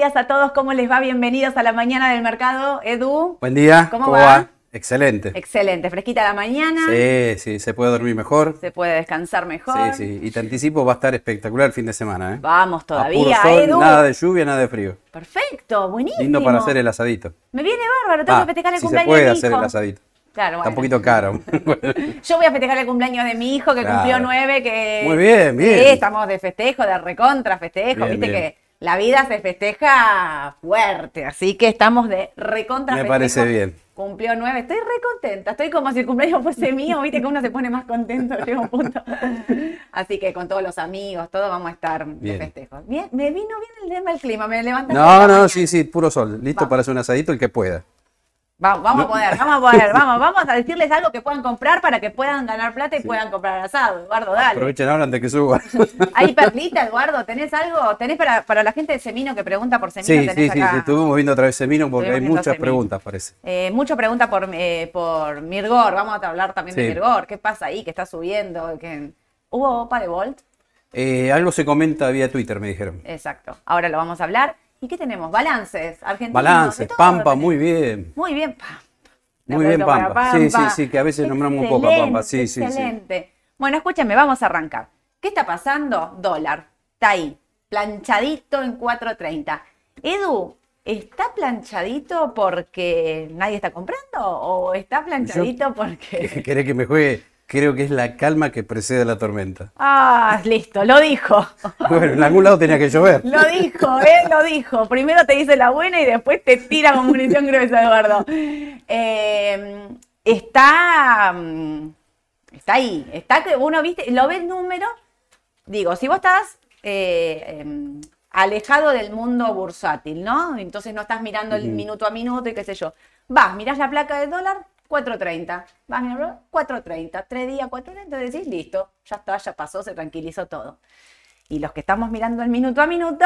Días a todos, ¿cómo les va? Bienvenidos a la mañana del mercado. Edu. Buen día. ¿Cómo, va? Excelente. Excelente, fresquita la mañana. Sí, sí, se puede dormir mejor. Se puede descansar mejor. Sí, sí. Y te anticipo, va a estar espectacular el fin de semana, ¿eh? Vamos A todavía, puro sol, Edu. nada de lluvia, nada de frío. Perfecto, buenísimo. Lindo para hacer el asadito. Me viene bárbaro, tengo Ah, que festejar el si se cumpleaños puede de mi hacer hijo. el asadito. Claro, Está un bueno. poquito caro. Yo voy a festejar el cumpleaños de mi hijo que Claro. cumplió nueve, que Muy bien, bien. Sí, estamos de festejo, de recontra festejo, Bien, viste bien. que la vida se festeja fuerte, así que estamos de recontra Me parece bien. Cumplió nueve, estoy re contenta, estoy como si el cumpleaños fuese mío, viste que uno se pone más contento, llega un punto. Así que con todos los amigos, todo vamos a estar de festejo. Bien, me vino bien el tema del clima, me levantaste. No, no, sí, sí, puro sol. Listo para hacer un asadito el que pueda. Vamos, vamos a poder, vamos a poder, vamos, vamos a decirles algo que puedan comprar para que puedan ganar plata y puedan comprar asado. Eduardo, dale. Aprovechen ahora antes que suba. Hay perlita, Eduardo, ¿tenés algo? ¿Tenés para, para la gente de Semino que pregunta por Semino? Sí, tenés sí, sí, acá? sí, estuvimos viendo otra vez Semino porque hay Estuvimos muchas Semino. preguntas, parece. Eh, mucha pregunta por, eh, por Mirgor, vamos a hablar también de. Mirgor. ¿Qué pasa ahí? ¿Qué está subiendo? ¿Qué- ¿Hubo OPA de Volt? Eh, algo se comenta vía Twitter, me dijeron. Exacto, ahora lo vamos a hablar. ¿Y qué tenemos? Balances, argentinos. Balance, de todo Pampa, muy bien. Muy bien, Pampa. Muy bien, Pampa. Sí, sí, sí, que a veces nombramos un poco a Pampa. Sí, sí, sí. Excelente. Bueno, escúchame, vamos a arrancar. ¿Qué está pasando? Dólar. Está ahí, planchadito en 4.30. Edu, ¿está planchadito porque nadie está comprando? ¿O está planchadito porque.? ¿Querés que me juegue? Creo que es la calma que precede a la tormenta. Ah, listo, lo dijo. Bueno, en algún lado tenía que llover. Lo dijo, él lo dijo. Primero te dice la buena y después te tira con munición gruesa, Eduardo. Eh, está, mm, está ahí. Está que uno, viste, lo ve el número. Digo, si vos estás eh, em, alejado del mundo bursátil, ¿no? Entonces no estás mirando el minuto a minuto y qué sé yo. Vas, mirás la placa del dólar, 4.30. Vas, mirás, 4.30. Tres días, 4.30, decís, listo, ya está, ya pasó, se tranquilizó todo. Y los que estamos mirando el minuto a minuto,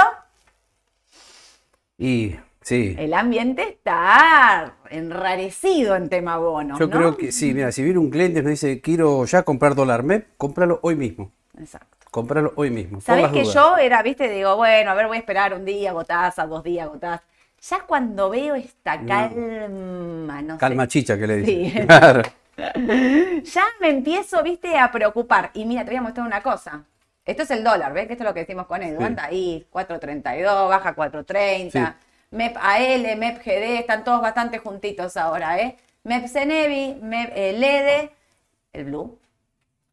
Y sí, el ambiente está enrarecido en tema bonos. yo ¿no? creo que sí, mira, si viene un cliente y nos dice, quiero ya comprar dólar MEP, cómpralo hoy mismo. Exacto. Cómpralo hoy mismo. las que dudas. yo era, viste, digo, bueno, a ver, voy a esperar un día, gotás, a dos días, gotás. Ya cuando veo esta No. calma, no sé. Calma chicha que le dice. Sí. Claro. Ya me empiezo, viste, a preocupar. Y mira, te voy a mostrar una cosa. Esto es el dólar, ¿ves? Que esto es lo que decimos con Edu. Sí. Anda ahí, 4.32, baja 4.30. Sí. MEP AL, MEP GD, están todos bastante juntitos ahora, ¿eh? MEP CENEVI, MEP eh, LEDE, el Blue.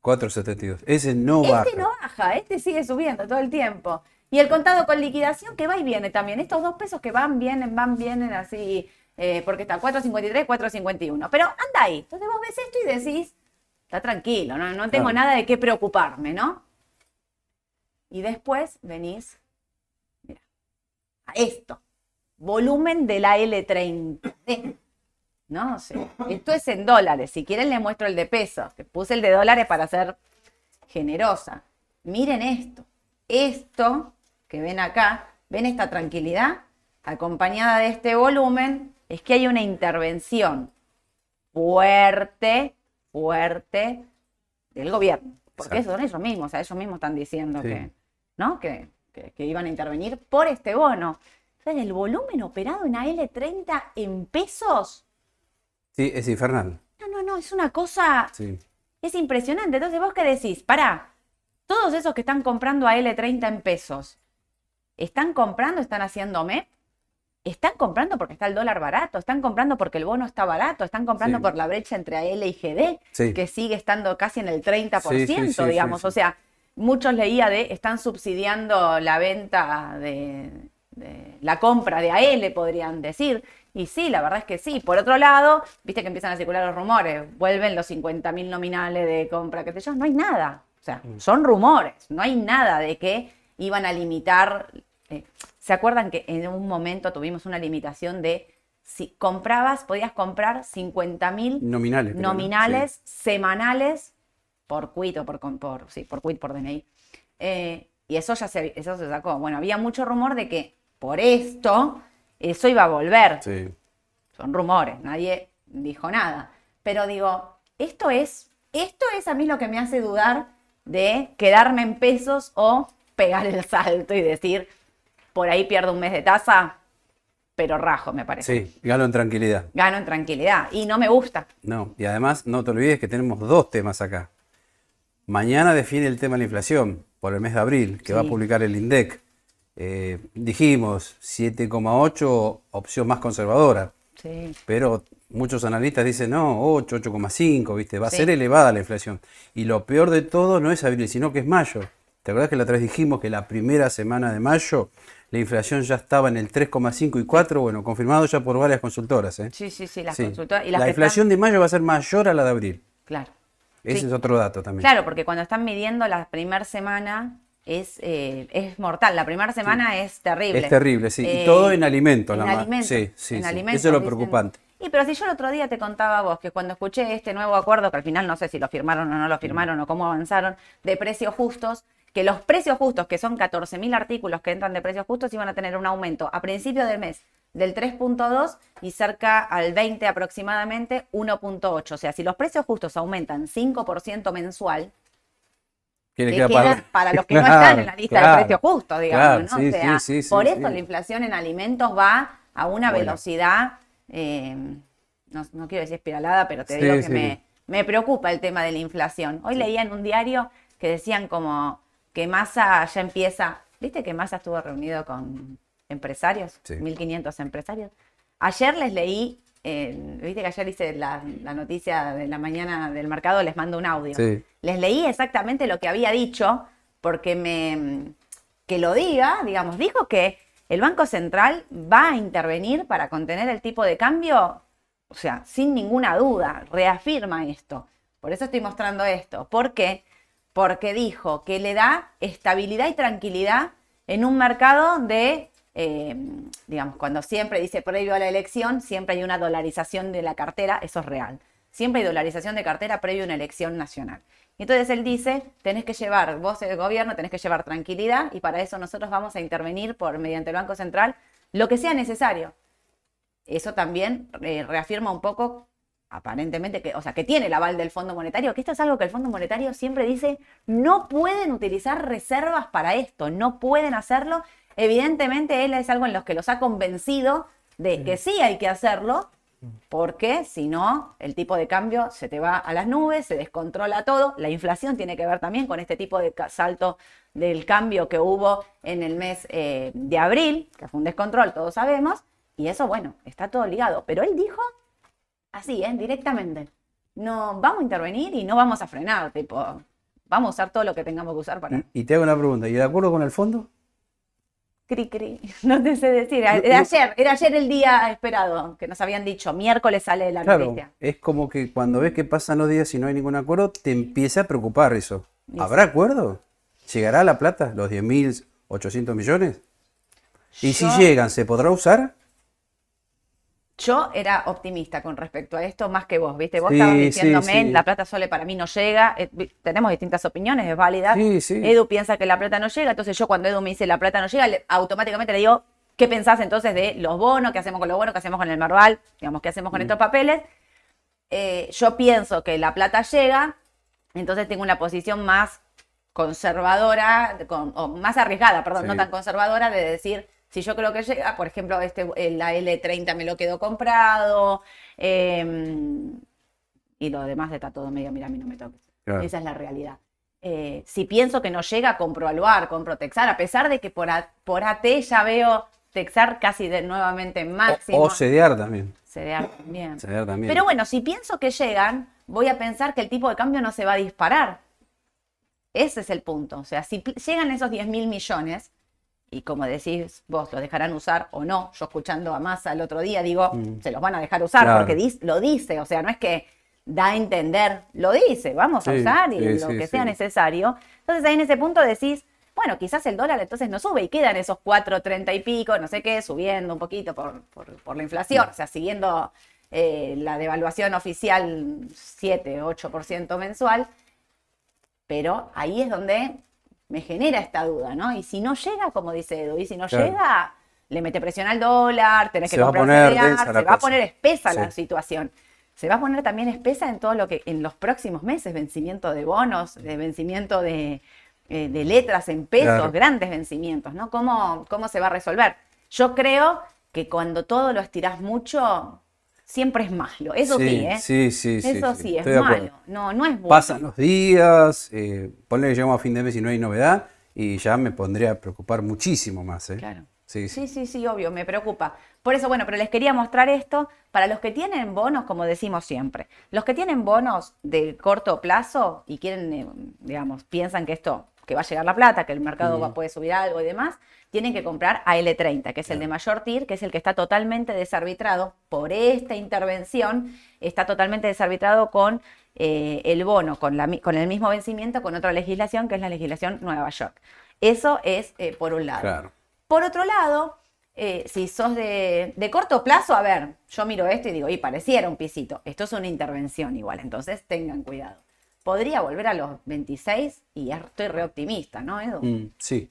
4.72. Ese no baja. Este no baja, este sigue subiendo todo el tiempo. Y el contado con liquidación que va y viene también. Estos dos pesos que van, vienen, van, vienen así, eh, porque está 4.53, 4.51. Pero anda ahí. Entonces vos ves esto y decís, está tranquilo, no, no tengo Claro. nada de qué preocuparme, ¿no? Y después venís, mira, a esto. Volumen de la L30. No sé. Esto es en dólares. Si quieren le muestro el de pesos. Que puse el de dólares para ser generosa. Miren esto. Esto que ven acá, ven esta tranquilidad acompañada de este volumen, es que hay una intervención fuerte, fuerte del gobierno. Porque Exacto. son ellos mismos, o sea, ellos mismos están diciendo Sí. que, ¿no? Que, que- que iban a intervenir por este bono. Entonces, el volumen operado en AL30 en pesos, Sí, es infernal. no, no, no, es una cosa Sí. es impresionante. Entonces, ¿vos qué decís? Pará, todos esos que están comprando a L30 en pesos, ¿están comprando, están haciendo MEP? ¿Están comprando porque está el dólar barato? ¿Están comprando porque el bono está barato? ¿Están comprando Sí. por la brecha entre AL y GD? Sí. Que sigue estando casi en el 30%, Sí, digamos. O sea, muchos leía de, están subsidiando la venta de, de la compra de AL, podrían decir. Y sí, la verdad es que sí. Por otro lado, viste que empiezan a circular los rumores, vuelven los 50.000 nominales de compra, que sé yo, no hay nada. O sea, Mm. son rumores, no hay nada de que iban a limitar. Eh, ¿Se acuerdan que en un momento tuvimos una limitación de si comprabas, podías comprar 50.000 Nominales. creo, ¿no? nominales semanales por quit o por, por, sí, por quit, por DNI. Eh, y eso ya se, eso se sacó. Bueno, había mucho rumor de que por esto eso iba a volver. Sí. Son rumores, nadie dijo nada. Pero digo, esto es, esto es a mí lo que me hace dudar de quedarme en pesos o pegar el salto y decir, por ahí pierdo un mes de tasa, pero rajo, me parece. Sí, gano en tranquilidad. Gano en tranquilidad y no me gusta. No, y además no te olvides que tenemos dos temas acá. Mañana define el tema de la inflación por el mes de abril, que va a publicar el INDEC. Eh, dijimos 7,8, opción más conservadora, Sí. pero muchos analistas dicen no, 8, 8,5, ¿viste? Va a Sí. ser elevada la inflación. Y lo peor de todo no es abril, sino que es mayo. ¿Te acuerdas que la otra vez dijimos que la primera semana de mayo la inflación ya estaba en el 3,5 y 4? Bueno, confirmado ya por varias consultoras. ¿eh? Sí, sí, sí, las Sí. consultoras. Y las la inflación de mayo va a ser mayor a la de abril. Claro. Ese Sí. es otro dato también. Claro, porque cuando están midiendo la primera semana es, eh, es mortal. La primera semana es terrible. Es terrible, sí. Eh, y todo en alimentos, en nada más. alimentos, Sí, sí, en alimentos, Eso es lo dicen. preocupante. Y pero si yo el otro día te contaba a vos que cuando escuché este nuevo acuerdo, que al final no sé si lo firmaron o no lo firmaron o cómo avanzaron, de precios justos, que los precios justos, que son 14.000 artículos que entran de precios justos, iban a tener un aumento a principio del mes del 3.2 y cerca al 20 aproximadamente 1.8. O sea, si los precios justos aumentan 5% mensual, ¿Qué le que queda para los que no están en la lista claro, de precios justos, digamos, claro, ¿no? sí, o sea, sí, sí, por eso la inflación en alimentos va a una Bueno. velocidad, eh, no, no quiero decir espiralada, pero te digo que me, me preocupa el tema de la inflación. Hoy leía en un diario que decían como que Massa ya empieza, viste que Massa estuvo reunido con empresarios, Sí. 1.500 empresarios. Ayer les leí, eh, viste que ayer hice la, la noticia de la mañana del mercado, les mando un audio. Sí. Les leí exactamente lo que había dicho, porque me que lo diga, digamos, dijo que el Banco Central va a intervenir para contener el tipo de cambio, o sea, sin ninguna duda, reafirma esto. Por eso estoy mostrando esto. ¿Por qué? Porque dijo que le da estabilidad y tranquilidad en un mercado de, eh, digamos, cuando siempre dice previo a la elección, siempre hay una dolarización de la cartera, eso es real. Siempre hay dolarización de cartera previo a una elección nacional. Entonces él dice, tenés que llevar, vos el gobierno tenés que llevar tranquilidad y para eso nosotros vamos a intervenir por mediante el Banco Central lo que sea necesario. Eso también eh, reafirma un poco, aparentemente, que, o sea, que tiene el aval del Fondo Monetario, que esto es algo que el Fondo Monetario siempre dice, no pueden utilizar reservas para esto, no pueden hacerlo. Evidentemente él es algo en los que los ha convencido de que sí hay que hacerlo, porque si no, el tipo de cambio se te va a las nubes, se descontrola todo. La inflación tiene que ver también con este tipo de salto del cambio que hubo en el mes eh, de abril, que fue un descontrol, todos sabemos, y eso, bueno, está todo ligado. Pero él dijo así, ¿eh? directamente, no vamos a intervenir y no vamos a frenar, tipo, vamos a usar todo lo que tengamos que usar para... Y te hago una pregunta, ¿y de acuerdo con el fondo? Cri, cri. No te sé decir. Era ayer, era ayer el día esperado, que nos habían dicho. Miércoles sale la Claro, noticia. es como que cuando ves que pasan los días y no hay ningún acuerdo, te empieza a preocupar eso. ¿Habrá acuerdo? ¿Llegará la plata, los 10.800 millones? Y si llegan, ¿se podrá usar? Yo era optimista con respecto a esto, más que vos, ¿viste? Vos Sí, estabas diciéndome, sí. la plata sole para mí no llega. eh, tenemos distintas opiniones, es válida. Sí, sí. Edu piensa que la plata no llega, entonces yo cuando Edu me dice la plata no llega, le- automáticamente le digo, ¿qué pensás entonces de los bonos? ¿Qué hacemos con los bonos? ¿Qué hacemos con el Marval? Digamos, ¿qué hacemos con Mm. estos papeles? Eh, yo pienso que la plata llega, entonces tengo una posición más conservadora, con- o más arriesgada, perdón, no tan conservadora, de decir, si yo creo que llega, por ejemplo, este, el- la L30 me lo quedo comprado, eh, y lo demás está todo medio, mira, a mí no me toques. Claro. Esa es la realidad. Eh, si pienso que no llega, compro Aluar, compro Texar, a pesar de que por, A- por AT ya veo Texar casi de nuevamente máximo. O, o CDR también. CDR también. CDR también. Pero bueno, si pienso que llegan, voy a pensar que el tipo de cambio no se va a disparar. Ese es el punto. O sea, si llegan esos 10 mil millones, y como decís vos, los dejarán usar o no, yo escuchando a Massa el otro día digo, Mm. se los van a dejar usar Claro. porque dis- lo dice, o sea, no es que da a entender, lo dice, vamos a usar y sí, lo sí, que sea necesario. Entonces ahí en ese punto decís, bueno, quizás el dólar entonces no sube y quedan esos 4.30 y pico, no sé qué, subiendo un poquito por, por- por la inflación, o sea, siguiendo eh, la devaluación oficial 7, 8% mensual, pero ahí es donde me genera esta duda, ¿no? Y si no llega, como dice Edu, y si no Claro. llega, le mete presión al dólar, tenés Se que comprar se va a poner espesa la situación. Se va a poner también espesa en todo lo que, en los próximos meses, vencimiento de bonos, de vencimiento de, eh, de letras en pesos, Claro. grandes vencimientos, ¿no? ¿Cómo, ¿Cómo se va a resolver? Yo creo que cuando todo lo estirás mucho, siempre es malo. Eso sí, ¿eh? sí, sí, sí, Eso sí, sí, es malo. No, no es bueno. Pasan los días, eh, ponle que llegamos a fin de mes y no hay novedad, y ya me pondría a preocupar muchísimo más, ¿eh? Claro. Sí, sí. Sí, sí, sí, obvio, me preocupa. Por eso, bueno, pero les quería mostrar esto para los que tienen bonos, como decimos siempre. Los que tienen bonos de corto plazo y quieren, eh, digamos, piensan que esto, que va a llegar la plata, que el mercado va, puede subir algo y demás, tienen que comprar a L30, que es el de mayor TIR, que es el que está totalmente desarbitrado por esta intervención, está totalmente desarbitrado con eh, el bono, con, la con el mismo vencimiento, con otra legislación, que es la legislación Nueva York. Eso es eh, por un lado. Claro. Por otro lado, eh, si sos de, de corto plazo, a ver, yo miro esto y digo, y pareciera un pisito. Esto es una intervención igual, entonces tengan cuidado. Podría volver a los 26 y estoy re optimista, ¿no, Edu? Mm, sí.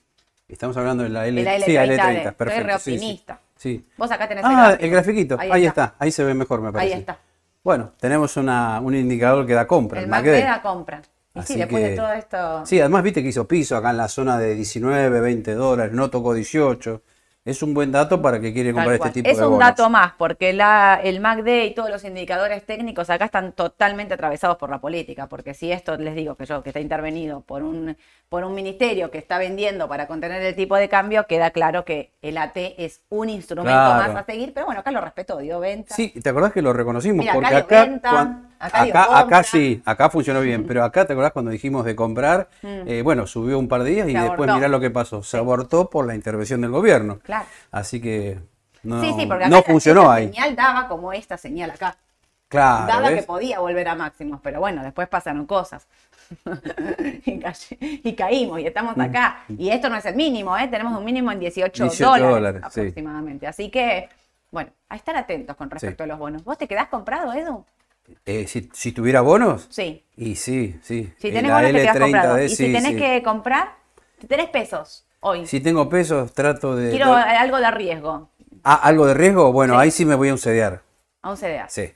Estamos hablando de la L, De la sí, la L30, de- L30, estoy perfecto. re sí. Vos acá tenés Ah, el el grafiquito, ahí, está. ahí se ve mejor, me parece. Ahí está. Bueno, tenemos una, un indicador que da compra, El MACD da compra. Y Así sí, después de que- todo esto... Sí, además viste que hizo piso acá en la zona de 19, 20 dólares, no tocó 18. Es un buen dato para que quiere comprar este tipo es de un bonos. dato más, porque la, el MACD y todos los indicadores técnicos acá están totalmente atravesados por la política, porque si esto les digo que yo, que está intervenido por un, por un ministerio que está vendiendo para contener el tipo de cambio, queda claro que el AT es un instrumento Claro. más a seguir, pero bueno, acá lo respetó, dio venta. Sí, ¿te acordás que lo reconocimos? Mira, acá Porque dio acá, venta, acá acá, sí, acá funcionó bien, pero acá te acordás cuando dijimos de comprar, eh, bueno, subió un par de días y Mm. Después mirá lo que pasó, se abortó por la intervención del gobierno. Claro. Así que no, sí, sí, porque acá no esta- funcionó esta ahí. señal daba como esta señal acá. Claro, daba ¿ves? que podía volver a máximos, pero bueno, después pasaron cosas. y, ca- y caímos y estamos acá. Y esto no es el mínimo, ¿eh? tenemos un mínimo en 18, 18 dólares, dólares, aproximadamente. Así que, bueno, a estar atentos con respecto a los bonos. ¿Vos te quedás comprado, Edu? Eh, si, si tuviera bonos, Sí. y sí, sí. Si Eh, tenés bonos, te quedás L30D, comprado. Y si sí, tenés sí. que comprar, tenés pesos hoy. Si tengo pesos, trato de... Quiero algo de riesgo. Ah, ¿algo de riesgo? Bueno, Sí. ahí sí me voy a un CDR. A un CDA. Sí.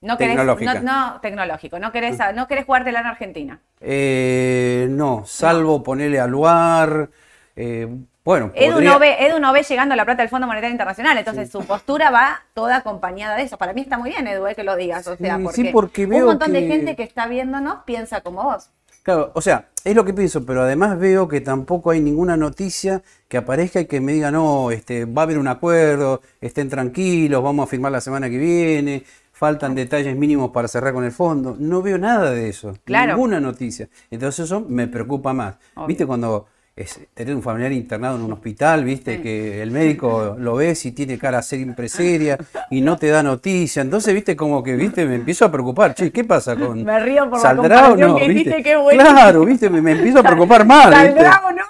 No querés. No, no, tecnológico. No querés, no querés jugártela en Argentina. Eh, no, salvo ponerle al lugar. eh, bueno, Edu podría- no, ve, Edu no ve llegando la plata del Fondo Monetario Internacional, entonces su postura va toda acompañada de eso. Para mí está muy bien, Edu, eh, que lo digas. O sea, porque, sí, porque un montón de gente que está viéndonos piensa como vos. Claro, o sea, es lo que pienso, pero además veo que tampoco hay ninguna noticia que aparezca y que me diga, no, este, va a haber un acuerdo, estén tranquilos, vamos a firmar la semana que viene, faltan detalles mínimos para cerrar con el fondo. No veo nada de eso, Claro. ninguna noticia. Entonces eso me preocupa más. Obvio. ¿Viste cuando es, tener un familiar internado en un hospital, viste, que el médico lo ves y tiene cara siempre seria y no te da noticia? Entonces, viste, como que, viste, me empiezo a preocupar. Che, ¿qué pasa con... Me río por la ¿Saldrá o comparación no? que ¿Viste? qué bueno. Claro, viste, me, me empiezo a preocupar mal, ¿viste? ¿Saldrá o no?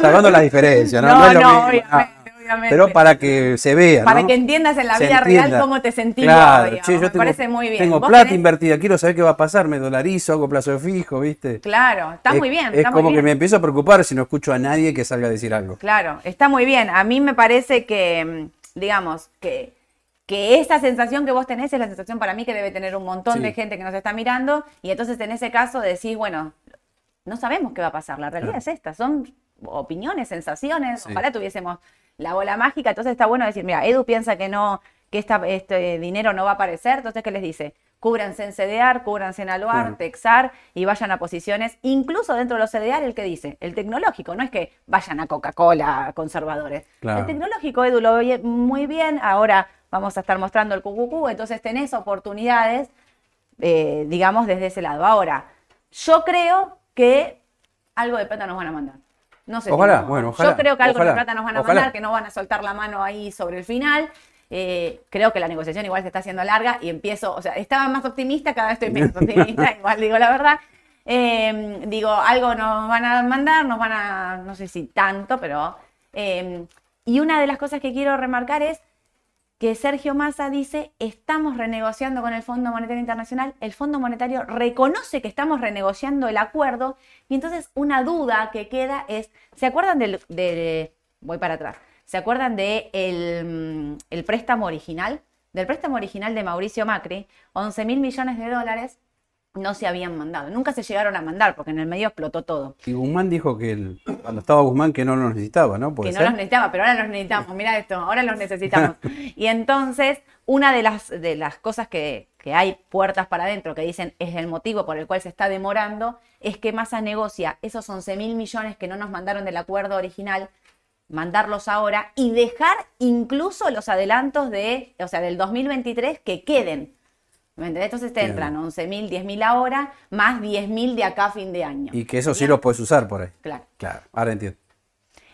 Salvando las diferencias, ¿no? No, lo no, mismo, obviamente. Pero para que se vea, Para ¿no? que entiendas en la Se vida real cómo te sentís Claro, che, yo Me tengo, parece muy bien. Tengo plata tenés- invertida, quiero saber qué va a pasar, me dolarizo, hago plazo fijo, ¿viste? Claro, está Es- muy bien. Es está muy como que me empiezo a preocupar si no escucho a nadie que salga a decir algo. Claro, está muy bien. A mí me parece que, mm, digamos, que, que esa sensación que vos tenés es la sensación para mí que debe tener un montón Sí. de gente que nos está mirando y entonces en ese caso decís, bueno, no sabemos qué va a pasar. La realidad Claro. es esta, son opiniones, sensaciones. Sí. Ojalá tuviésemos la bola mágica. Entonces está bueno decir, mira, Edu piensa que no, que esta, este dinero no va a aparecer. Entonces, ¿qué les dice? Cúbranse en CDR, cúbranse en Aluar. Texar y vayan a posiciones, incluso dentro de los CDR, el que dice, el tecnológico, no es que vayan a Coca-Cola conservadores. Claro. El tecnológico, Edu, lo ve muy bien. Ahora vamos a estar mostrando el QQQ, entonces tenés oportunidades, eh, digamos, desde ese lado. Ahora, yo creo que algo de plata nos van a mandar. No sé. si Ojalá, no. bueno, ojalá, Yo creo que algo de plata nos van a ojalá. mandar, que no van a soltar la mano ahí sobre el final. Eh, creo que la negociación igual se está haciendo larga y empiezo, o sea, estaba más optimista, cada vez estoy menos optimista, igual digo la verdad. Eh, digo, algo nos van a mandar, nos van a, no sé si tanto, pero... eh, y una de las cosas que quiero remarcar es que Sergio Massa dice, estamos renegociando con el Fondo Monetario Internacional, el Fondo Monetario reconoce que estamos renegociando el acuerdo y entonces una duda que queda es, ¿se acuerdan del, de, voy para atrás, ¿se acuerdan de el, mm, el préstamo original? Del préstamo original de Mauricio Macri, 11 mil millones de dólares no se habían mandado. Nunca se llegaron a mandar porque en el medio explotó todo. Y Guzmán dijo que el- cuando estaba Guzmán que no lo necesitaba, ¿no? ¿Puede que no los necesitaba, pero ahora los necesitamos. Mira esto, ahora los necesitamos. Y entonces, una de las, de las cosas que, que hay puertas para adentro que dicen es el motivo por el cual se está demorando, es que Massa negocia esos 11 mil millones que no nos mandaron del acuerdo original, mandarlos ahora y dejar incluso los adelantos de, o sea, del 2023 que queden. ¿Me entendés? Entonces te entran 11 mil, 10 mil ahora, más 10 mil de acá a fin de año. Y que eso sí lo puedes usar por ahí. Claro. Claro, ahora entiendo.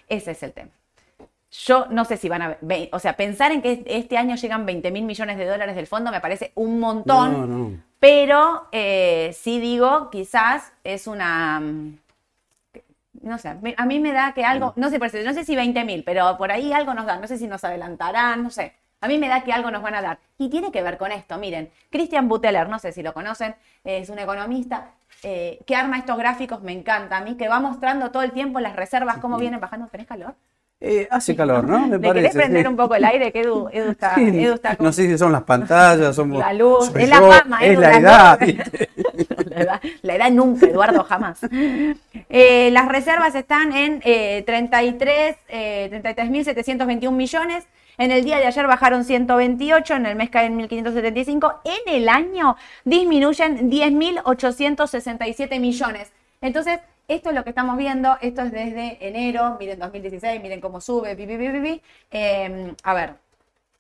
Ese es el tema. Yo no sé si van a... O sea, pensar en que este año llegan 20 mil millones de dólares del fondo me parece un montón. No, no. Pero eh, sí digo, quizás es una... No sé, a mí me da que algo, no sé, por eso, no sé si 20 mil, pero por ahí algo nos dan, no sé si nos adelantarán, no sé. A mí me da que algo nos van a dar. Y tiene que ver con esto, miren, Christian Buteler, no sé si lo conocen, es un economista eh, que arma estos gráficos, me encanta a mí, que va mostrando todo el tiempo las reservas, cómo vienen bajando. ¿Tenés calor? Eh, hace calor, ¿no? Me ¿Le querés prender sí. un poco el aire? Que Edu, Edu está, Sí, Edu está con- no sé si son las pantallas, somos, La luz, es la fama, es Edu, la edad. la, edad, la edad nunca, Eduardo, jamás. Eh, las reservas están en eh, 33, eh, 33.721 millones. En el día de ayer bajaron 128, en el mes caen 1.575. En el año disminuyen 10.867 millones. Entonces, esto es lo que estamos viendo. Esto es desde enero. Miren 2016, miren cómo sube. pi, pi, pi, a ver,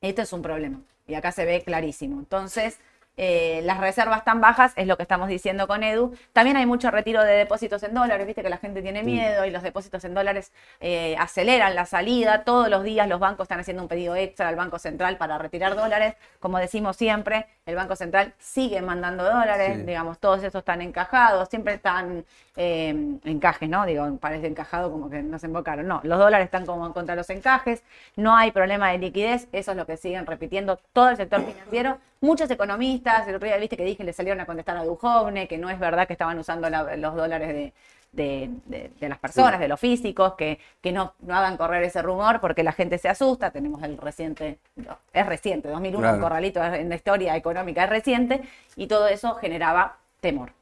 esto es un problema. Y acá se ve clarísimo. Entonces, eh, las reservas tan bajas es lo que estamos diciendo con Edu. También hay mucho retiro de depósitos en dólares, viste que la gente tiene miedo y los depósitos en dólares eh, aceleran la salida. Todos los días los bancos están haciendo un pedido extra al Banco Central para retirar dólares. Como decimos siempre, el Banco Central sigue mandando dólares, Sí. digamos, todos esos están encajados, siempre están eh, encajes, ¿no? Digo, parece encajado como que no se invocaron. No, los dólares están como contra los encajes, no hay problema de liquidez, eso es lo que siguen repitiendo todo el sector financiero. Muchos economistas, el otro día viste que dije, le salieron a contestar a Duhovne, que no es verdad que estaban usando la- los dólares de, de- de- de las personas, de los físicos, que, que no, no hagan correr ese rumor porque la gente se asusta. Tenemos el reciente, no, es reciente, 2001, Claro. un corralito en la historia económica es reciente, y todo eso generaba temor.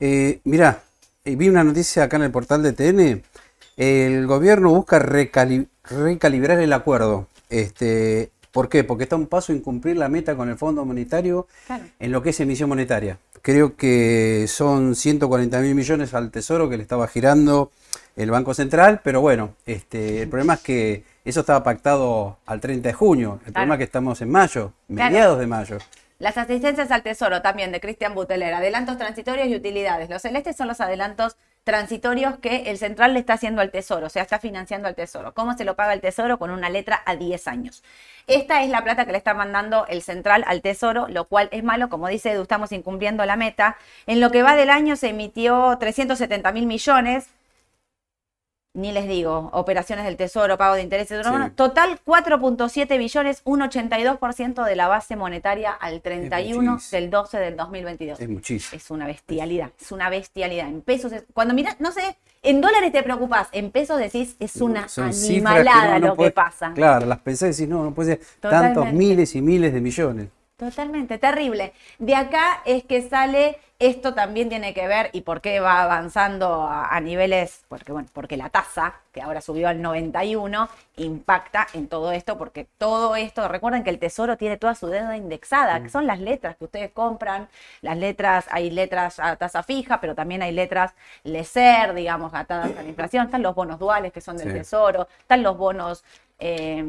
Eh, mirá, eh, vi una noticia acá en el portal de TN. El gobierno busca recali- recalibrar el acuerdo. Este, ¿Por qué? Porque está un paso en cumplir la meta con el Fondo Monetario Claro. en lo que es emisión monetaria. Creo que son 140 mil millones al Tesoro que le estaba girando el Banco Central, pero bueno, este, el problema es que eso estaba pactado al 30 de junio. El problema es que estamos en mayo, Claro. mediados de mayo. Las asistencias al tesoro también de Cristian Buteler, adelantos transitorios y utilidades. Los celestes son los adelantos transitorios que el central le está haciendo al tesoro, o sea, está financiando al tesoro. ¿Cómo se lo paga el tesoro? Con una letra a 10 años. Esta es la plata que le está mandando el central al tesoro, lo cual es malo, como dice Edu, estamos incumpliendo la meta. En lo que va del año se emitió 370 mil millones, ni les digo, operaciones del tesoro, pago de intereses, Sí. total 4.7 billones, un 82% de la base monetaria al 31 muchísimo. del 12 del 2022. Es muchísimo. Es una bestialidad, es una bestialidad. En pesos, es- cuando miras, no sé, en dólares te preocupas, en pesos decís, es una Son cifras que animalada no- no lo podés- que pasa. Claro, las pensás y decís, no, no puede ser Totalmente. tantos miles y miles de millones. Totalmente, terrible. De acá es que sale, esto también tiene que ver y por qué va avanzando a, a niveles, porque bueno, porque la tasa, que ahora subió al 91, impacta en todo esto, porque todo esto, recuerden que el tesoro tiene toda su deuda indexada, que son las letras que ustedes compran, las letras, hay letras a tasa fija, pero también hay letras LECER, digamos, atadas a la inflación, están los bonos duales que son del Sí. tesoro, están los bonos... eh,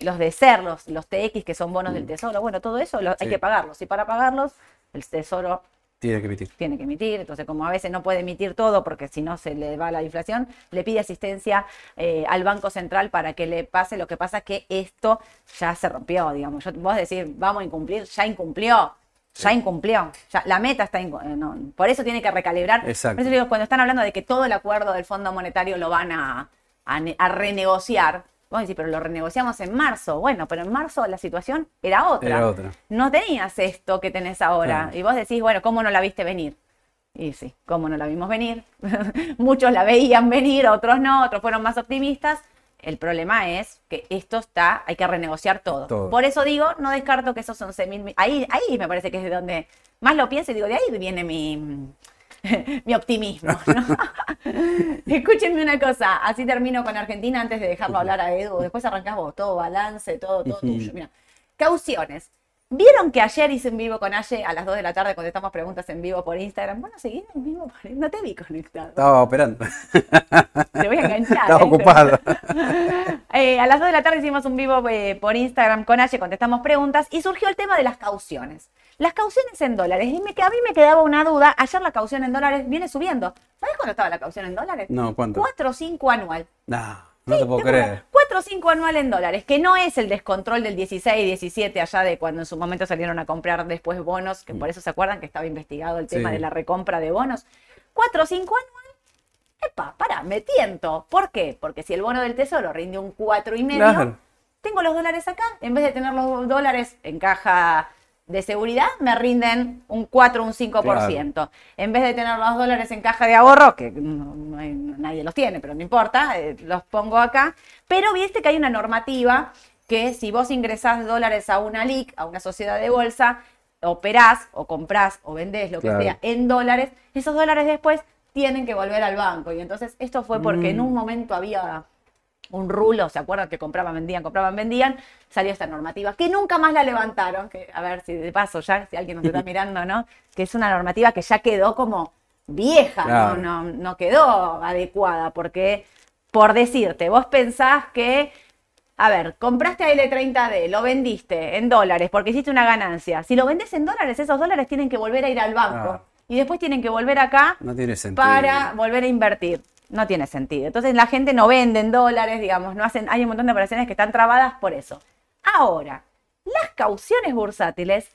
los de ser, los, los TX, que son bonos del tesoro, bueno, todo eso lo- hay que pagarlos. Y para pagarlos, el tesoro Tiene que emitir. tiene que emitir. Entonces, como a veces no puede emitir todo porque si no se le va la inflación, le pide asistencia eh, al Banco Central para que le pase. Lo que pasa es que esto ya se rompió, digamos. Yo, vos decís, vamos a incumplir, ya incumplió. Ya incumplió, ya, la meta está, incu- eh, no, por eso tiene que recalibrar. Exacto. Por eso digo, cuando están hablando de que todo el acuerdo del Fondo Monetario lo van a, a ne- a renegociar, vos decís, pero lo renegociamos en marzo. Bueno, pero en marzo la situación era otra. Era otra. No tenías esto que tenés ahora. Claro. Y vos decís, bueno, ¿cómo no la viste venir? Y sí, ¿cómo no la vimos venir? Muchos la veían venir, otros no, otros fueron más optimistas. El problema es que esto está, hay que renegociar todo. Todo. Por eso digo, no descarto que esos 11 mil. Ahí, ahí me parece que es de donde más lo pienso y digo, de ahí viene mi, mi optimismo. ¿no? Escúchenme una cosa, así termino con Argentina antes de dejarlo hablar a Edu. Después arrancás vos, todo balance, todo, todo tuyo. Mira, cauciones. ¿Vieron que ayer hice en vivo con Aye a las 2 de la tarde contestamos preguntas en vivo por Instagram? Bueno, seguí en vivo por No te vi conectado. Estaba operando. Te voy a enganchar. Estaba ¿eh? ocupado. Eh, a las 2 de la tarde hicimos un vivo eh, por Instagram con Aye, contestamos preguntas y surgió el tema de las cauciones. Las cauciones en dólares. Y me, que a mí me quedaba una duda. Ayer la caución en dólares viene subiendo. ¿Sabes cuándo estaba la caución en dólares? No, ¿cuánto? 4 o 5 anual. No, no te puedo Te creer. 4 o 5 anual en dólares, que no es el descontrol del 16 y 17 allá de cuando en su momento salieron a comprar después bonos, que por eso se acuerdan que estaba investigado el tema Sí. de la recompra de bonos. 4 o 5 anual. Epa, pará, me tiento. ¿Por qué? Porque si el bono del tesoro rinde un 4 y medio, Claro. tengo los dólares acá, en vez de tener los dólares en caja de seguridad, me rinden un 4 o un 5%. En vez de tener los dólares en caja de ahorro, que no- no hay- nadie los tiene, pero no importa, eh, los pongo acá. Pero viste que hay una normativa que si vos ingresás dólares a una LIC, a una sociedad de bolsa, operás o comprás o vendés lo que sea en dólares, esos dólares después tienen que volver al banco. Y entonces esto fue porque Mm. en un momento había un rulo, ¿se acuerdan que compraban, vendían, compraban, vendían? Salió esta normativa que nunca más la levantaron, que a ver si de paso ya, si alguien nos está mirando, ¿no? Que es una normativa que ya quedó como vieja, Claro. no, no, no quedó adecuada, porque por decirte, vos pensás que, a ver, compraste a L30D, lo vendiste en dólares porque hiciste una ganancia. Si lo vendés en dólares, esos dólares tienen que volver a ir al banco Claro. y después tienen que volver acá No tiene para volver a invertir. No tiene sentido. Entonces la gente no vende en dólares, digamos, no hacen, hay un montón de operaciones que están trabadas por eso. Ahora, las cauciones bursátiles,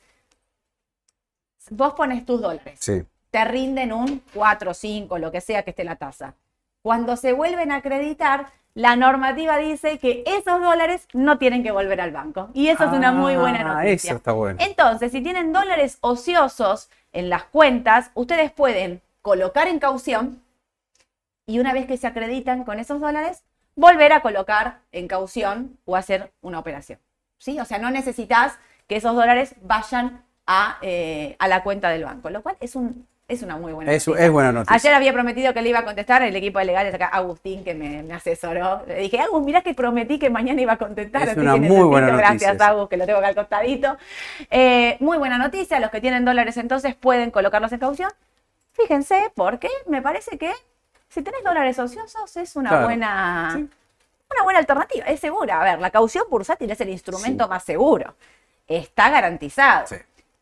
vos pones tus dólares, Sí. te rinden un 4, 5, lo que sea que esté la tasa. Cuando se vuelven a acreditar, la normativa dice que esos dólares no tienen que volver al banco. Y eso es una muy buena Ah, noticia. Eso está bueno. Entonces, si tienen dólares ociosos en las cuentas, ustedes pueden colocar en caución y una vez que se acreditan con esos dólares, volver a colocar en caución o hacer una operación. ¿Sí? O sea, no necesitas que esos dólares vayan a, eh, a la cuenta del banco, lo cual es, un, es una muy buena noticia. es buena noticia. Ayer había prometido que le iba a contestar el equipo de legales acá, Agustín, que me, me asesoró. Le dije, Agus, mirá que prometí que mañana iba a contestar. Es una muy necesito- buena noticia Gracias. Agus, que lo tengo acá al costadito. Eh, muy buena noticia, los que tienen dólares entonces pueden colocarlos en caución. Fíjense, porque me parece que si tenés dólares ociosos es una Claro. buena... Sí. Una buena alternativa, es segura. A ver, la caución bursátil es el instrumento Sí. más seguro. Está garantizado. Sí.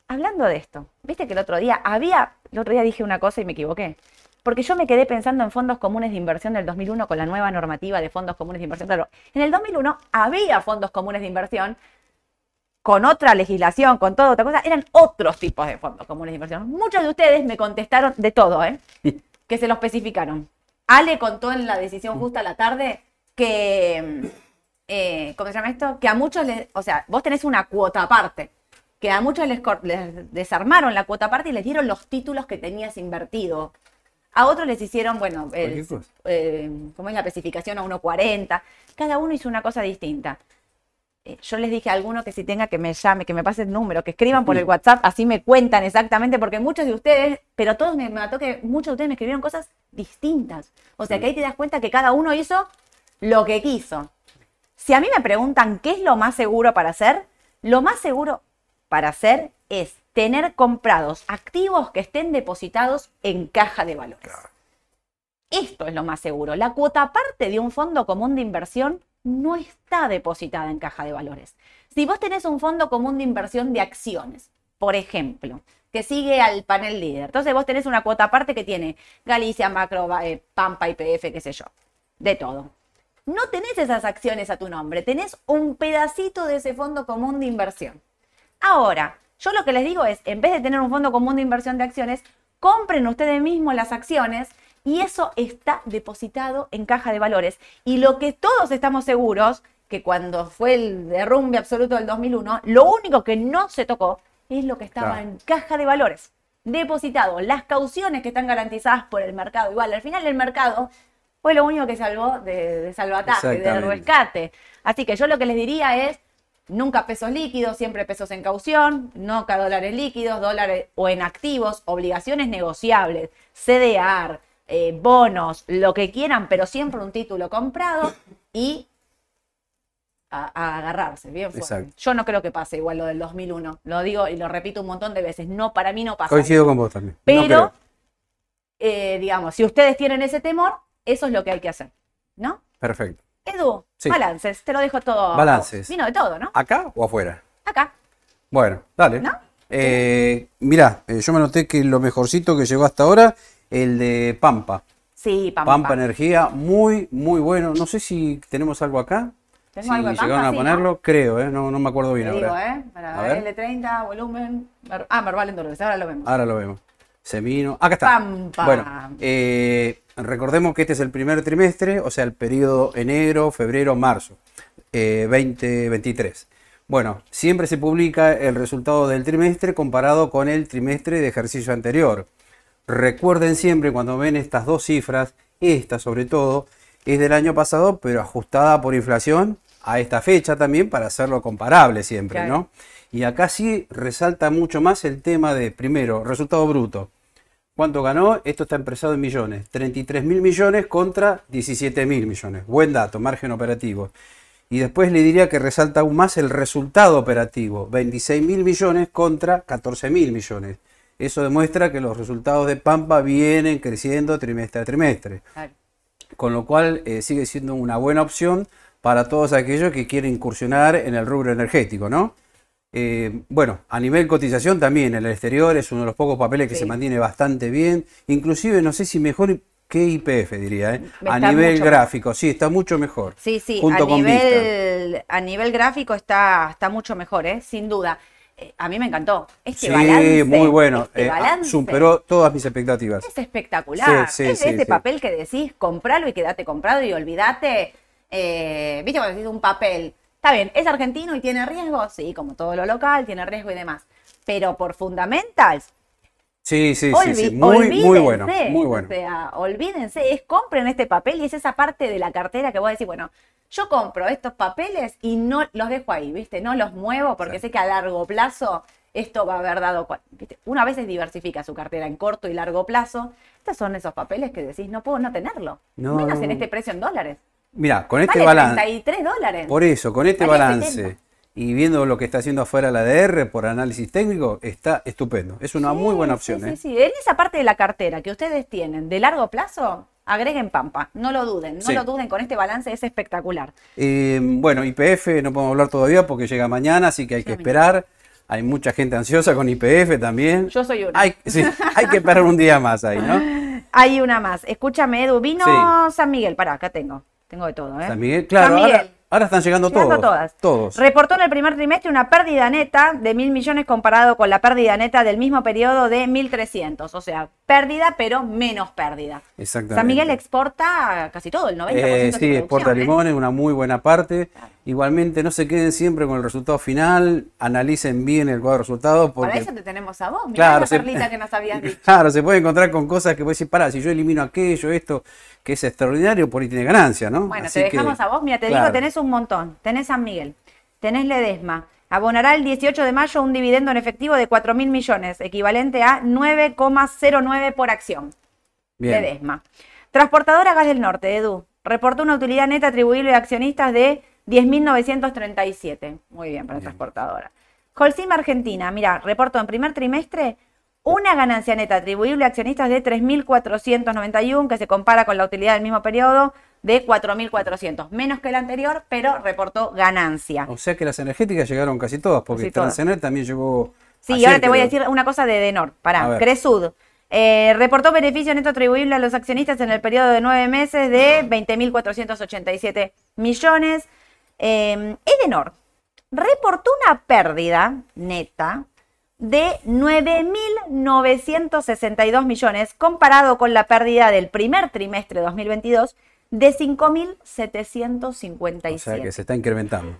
Hablando de esto, viste que el otro día había, el otro día dije una cosa y me equivoqué. Porque yo me quedé pensando en fondos comunes de inversión del 2001 con la nueva normativa de fondos comunes de inversión. Claro, en el 2001 había fondos comunes de inversión con otra legislación, con toda otra cosa. Eran otros tipos de fondos comunes de inversión. Muchos de ustedes me contestaron de todo, ¿eh? que se lo especificaron. Ale contó en la decisión justa a la tarde que, eh, ¿cómo se llama esto? Que a muchos les, o sea, vos tenés una cuota aparte, que a muchos les, les desarmaron la cuota aparte y les dieron los títulos que tenías invertido. A otros les hicieron, bueno, el- eh, ¿cómo es la especificación a 1.40? Cada uno hizo una cosa distinta. Eh, Yo les dije a alguno que si tenga que me llame, que me pase el número, que escriban por el WhatsApp, así me cuentan exactamente, porque muchos de ustedes, pero todos me, me mató que muchos de ustedes me escribieron cosas distintas. O sea que ahí te das cuenta que cada uno hizo lo que quiso. Si a mí me preguntan qué es lo más seguro para hacer, lo más seguro para hacer es tener comprados activos que estén depositados en caja de valores. Esto es lo más seguro. La cuota parte de un fondo común de inversión no está depositada en caja de valores. Si vos tenés un fondo común de inversión de acciones, por ejemplo, que sigue al panel líder, entonces vos tenés una cuota aparte que tiene Galicia, Macro, eh, Pampa, IPF, qué sé yo, de todo. No tenés esas acciones a tu nombre, tenés un pedacito de ese fondo común de inversión. Ahora, yo lo que les digo es, en vez de tener un fondo común de inversión de acciones, compren ustedes mismos las acciones y eso está depositado en caja de valores. Y lo que todos estamos seguros, que cuando fue el derrumbe absoluto del 2001, lo único que no se tocó es lo que estaba Claro. en caja de valores, depositado. Las cauciones que están garantizadas por el mercado. Igual, al final el mercado fue lo único que salvó de, de salvataje, de rescate. Así que yo lo que les diría es, nunca pesos líquidos, siempre pesos en caución, nunca dólares líquidos, dólares o en activos, obligaciones negociables, CDR, eh, bonos, lo que quieran, pero siempre un título comprado y a, a agarrarse, bien fuerte. Exacto. Yo no creo que pase igual lo del 2001, lo digo y lo repito un montón de veces, no, para mí no pasa. Coincido con vos también. Pero, eh, digamos, si ustedes tienen ese temor, eso es lo que hay que hacer, ¿no? Perfecto. Edu, Sí. balances, te lo dejo todo. Balances. Vino de todo, ¿no? ¿Acá o afuera? Acá. Bueno, dale. ¿No? Eh, mirá, yo me noté que lo mejorcito que llegó hasta ahora, el de Pampa. Sí, Pampa. Pampa Energía, muy, muy bueno. No sé si tenemos algo acá. Tengo si algo Pampa, llegaron a sí, ponerlo, creo, ¿eh? no, no me acuerdo bien Te digo, ahora. ¿eh? Para A ver, ver. L30, volumen. Ah, verbal en dólares, ahora lo vemos. Ahora lo vemos. Semino. Acá está. Pampa. Bueno, eh, recordemos que este es el primer trimestre, o sea, el periodo enero, febrero, marzo, eh, 2023. Bueno, siempre se publica el resultado del trimestre comparado con el trimestre de ejercicio anterior. Recuerden siempre cuando ven estas dos cifras, esta sobre todo, es del año pasado, pero ajustada por inflación a esta fecha también para hacerlo comparable siempre, Claro. ¿no? Y acá sí resalta mucho más el tema de, primero, resultado bruto. ¿Cuánto ganó? Esto está empresado en millones. 33 mil millones contra 17 mil millones. Buen dato, margen operativo. Y después le diría que resalta aún más el resultado operativo. 26 mil millones contra 14 mil millones. Eso demuestra que los resultados de Pampa vienen creciendo trimestre a trimestre. Claro. Con lo cual eh, sigue siendo una buena opción para todos aquellos que quieren incursionar en el rubro energético, ¿no? Eh, bueno, a nivel cotización también, en el exterior es uno de los pocos papeles que Sí. se mantiene bastante bien, inclusive no sé si mejor que IPF diría, ¿eh? a nivel gráfico, sí, está mucho mejor. Sí, sí, junto a con Vista. nivel, a nivel gráfico está, está mucho mejor, ¿eh? sin duda. Eh, a mí me encantó. Este Sí, balance. muy bueno, este eh, ah, superó todas mis expectativas. Es espectacular. Sí, sí, es ese papel que decís, compralo y quédate comprado y olvídate. Eh, ¿Viste cuando decís un papel? Está bien, ¿es argentino y tiene riesgo? Sí, como todo lo local, tiene riesgo y demás. Pero por fundamentals, Sí, sí, sí, olvi- sí, muy, muy bueno, muy bueno. O sea, olvídense, es compren este papel y es esa parte de la cartera que vos decís, bueno, yo compro estos papeles y no los dejo ahí, ¿viste? No los muevo porque sé que a largo plazo esto va a haber dado. ¿viste? Una vez diversifica su cartera en corto y largo plazo. Estos son esos papeles que decís, no puedo no tenerlo. No. Menos en este precio en dólares. Mira, con este Vale balance, 33 dólares. por eso, con este Vale balance 70. Y viendo lo que está haciendo afuera la DR por análisis técnico, está estupendo. Es una muy Sí, buena sí, opción. Sí, ¿eh? sí, En esa parte de la cartera que ustedes tienen de largo plazo, agreguen Pampa. No lo duden, no Sí. lo duden. Con este balance es espectacular. Eh, bueno, IPF no podemos hablar todavía porque llega mañana, así que hay que esperar. Hay mucha gente ansiosa con IPF también. Yo soy una. Hay, sí, hay que esperar un día más ahí, ¿no? Hay una más. Escúchame, Edu. Vino Sí. San Miguel. Pará, acá tengo. Tengo de todo, ¿eh? San Miguel, claro, San Miguel. Ahora, ahora están llegando, Llegando todos. todas. Todos. Reportó en el primer trimestre una pérdida neta de mil millones comparado con la pérdida neta del mismo periodo de 1.300. O sea, pérdida, pero menos pérdida. Exactamente. San Miguel exporta casi todo, el 90% Eh, de sí, exporta producción, ¿eh? limones, una muy buena parte. Igualmente, no se queden siempre con el resultado final, analicen bien el cuadro de resultados Para eso te tenemos a vos. Mirá Claro, la se- que nos habías dicho. Claro, se puede encontrar con cosas que vos decís, pará, si yo elimino aquello, esto, que es extraordinario, por ahí tiene ganancia, ¿no? Bueno, Así te que, dejamos a vos. Mira, te claro. digo, tenés un montón. Tenés San Miguel, tenés Ledesma. Abonará el 18 de mayo un dividendo en efectivo de 4 mil millones, equivalente a 9,09 por acción. Bien. Ledesma. Transportadora Gas del Norte, Edu. Reportó una utilidad neta atribuible a accionistas de 10.937. Muy bien para transportadora. Holcim Argentina, mira, reportó en primer trimestre una ganancia neta atribuible a accionistas de 3.491, que se compara con la utilidad del mismo periodo de 4.400. Menos que el anterior, pero reportó ganancia. O sea que las energéticas llegaron casi todas, porque Casi todas. También llegó. Sí, ayer, ahora te voy a decir una cosa de Denor. Pará. Cresud. eh, reportó beneficio neto atribuible a los accionistas en el periodo de nueve meses de 20.487 millones. Eh, Edenor reportó una pérdida neta de 9.962 millones comparado con la pérdida del primer trimestre de 2022 de 5.757 O sea que se está incrementando.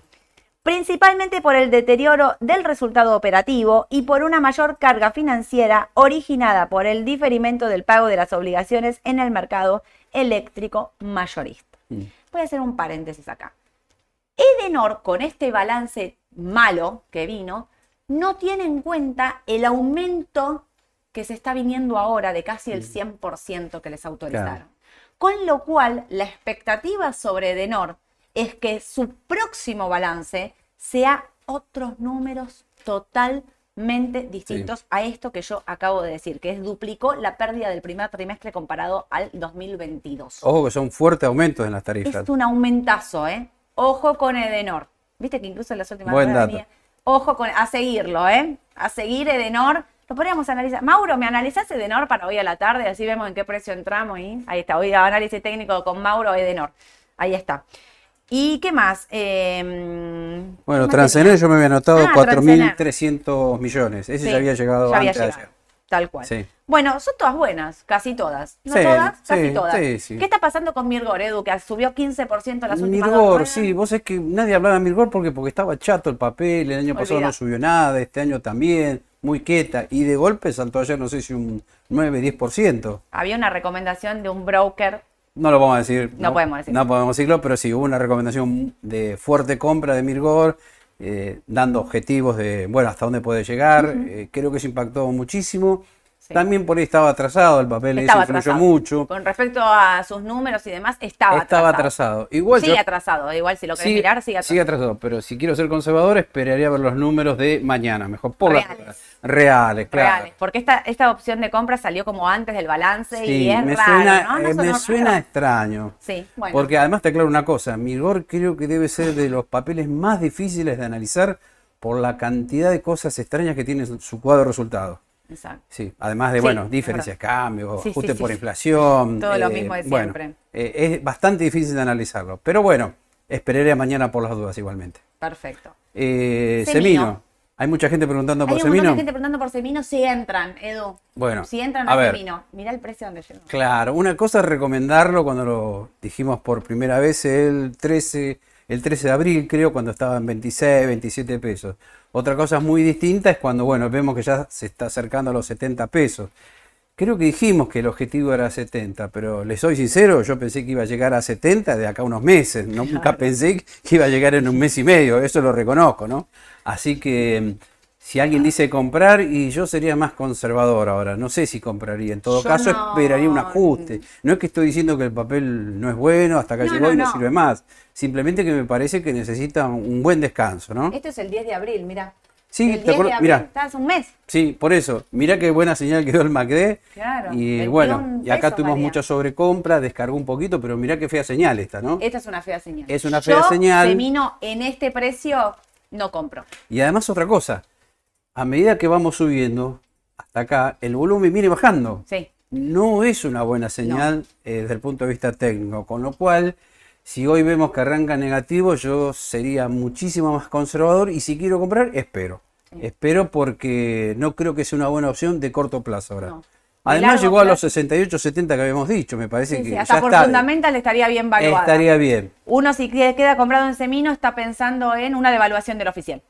principalmente por el deterioro del resultado operativo y por una mayor carga financiera originada por el diferimento del pago de las obligaciones en el mercado eléctrico mayorista. Mm. Voy a hacer un paréntesis acá. Edenor, con este balance malo que vino, no tiene en cuenta el aumento que se está viniendo ahora de casi el 100% que les autorizaron. Claro. Con lo cual, la expectativa sobre Edenor es que su próximo balance sea otros números totalmente distintos a esto que yo acabo de decir, que es duplicó la pérdida del primer trimestre comparado al 2022. Ojo que son fuertes aumentos en las tarifas. Es un aumentazo, ¿eh? Ojo con Edenor. Viste que incluso en las últimas Buen dato. venía, Ojo con, a seguirlo, ¿eh? A seguir Edenor. Lo podríamos analizar. Mauro, ¿me analizás Edenor para hoy a la tarde? Así vemos en qué precio entramos. Y ahí está, hoy análisis técnico con Mauro Edenor. Ahí está. ¿Y qué más? Eh, ¿qué Bueno, tenía? yo me había anotado Ah, 4.300 millones. Ese Sí, ya había llegado ya había antes de llegado, ayer. Tal cual. Sí. Bueno, son todas buenas, casi todas. No Sí, todas, casi sí, todas. ¿Qué está pasando con Mirgor, Edu, que subió 15% en las últimas Mirgor, sí, vos es que nadie hablaba de Mirgor porque, porque estaba chato el papel, el año pasado no subió nada, este año también, muy quieta, y de golpe saltó ayer no sé si un 9-10%. Había una recomendación de un broker No lo vamos a decir. No podemos decir. No podemos decirlo, pero sí hubo una recomendación de fuerte compra de Mirgor, eh, dando objetivos de, bueno, hasta dónde puede llegar. eh, creo que eso impactó muchísimo. Sí. También por ahí estaba atrasado el papel, eso Estaba influyó atrasado. mucho. Con respecto a sus números y demás, estaba, Estaba atrasado. atrasado. Igual sigue yo- atrasado. Igual si lo querés Sí, mirar, sigue atrasado. sigue atrasado, pero si quiero ser conservador, esperaría ver los números de mañana, mejor por las Reales. horas. Reales, claro. Reales. Porque esta, esta opción de compra salió como antes del balance y es me raro, suena, ¿no? ¿No eh, me suena raro? extraño. Sí, bueno. Porque además te aclaro una cosa, Mirgor creo que debe ser de los papeles más difíciles de analizar por la cantidad de cosas extrañas que tiene su cuadro de resultados. Exacto. Sí, además de, Sí, bueno, diferencias de cambio, Sí, sí, ajuste sí, por inflación. Todo lo mismo de bueno, siempre. eh, es bastante difícil de analizarlo. Pero bueno, esperaré a mañana por las dudas igualmente. Perfecto. Eh, Semino. Semino. Hay mucha gente preguntando Hay por un Semino. de gente preguntando por Semino si entran, Edu. Bueno, Si entran a. Semino. Mirá el precio donde llegó. Claro, una cosa es recomendarlo cuando lo dijimos por primera vez el 13, el 13 de abril, creo, cuando estaba en 26, 27 pesos. Otra cosa muy distinta es cuando, bueno, vemos que ya se está acercando a los 70 pesos. Creo que dijimos que el objetivo era 70, pero les soy sincero, yo pensé que iba a llegar a 70 de acá a unos meses. ¿no? Nunca pensé que iba a llegar en un mes y medio, eso lo reconozco, ¿no? Así que si alguien dice comprar, y yo sería más conservador ahora, no sé si compraría. En todo Yo caso, no- esperaría un ajuste. No es que estoy diciendo que el papel no es bueno, hasta acá No, llegó no, y no sirve más. Simplemente que me parece que necesita un buen descanso, ¿no? Esto es el 10 de abril, mira. Sí, el ¿te 10 de acuerdas? abril, Mirá. está hace un mes. Sí, por eso. Mirá qué buena señal que dio el MACD. Claro, Y 21 bueno, y acá pesos tuvimos valía. mucha sobrecompra, descargó un poquito, pero mirá qué fea señal esta, ¿no? Esta es una fea señal. Es una fea Yo, señal. En este precio no compro. Y además otra cosa, a medida que vamos subiendo hasta acá, el volumen viene bajando. Sí. No es una buena señal eh, desde el punto de vista técnico, con lo cual, si hoy vemos que arranca negativo, yo sería muchísimo más conservador y si quiero comprar, espero. Espero porque no creo que sea una buena opción de corto plazo ahora. No. Además llegó a los plazo. 68, 70 que habíamos dicho, me parece Sí, que sí, ya hasta por está. fundamental estaría bien valuada. Estaría bien. Uno si que- queda comprado en Semino está pensando en una devaluación del oficial.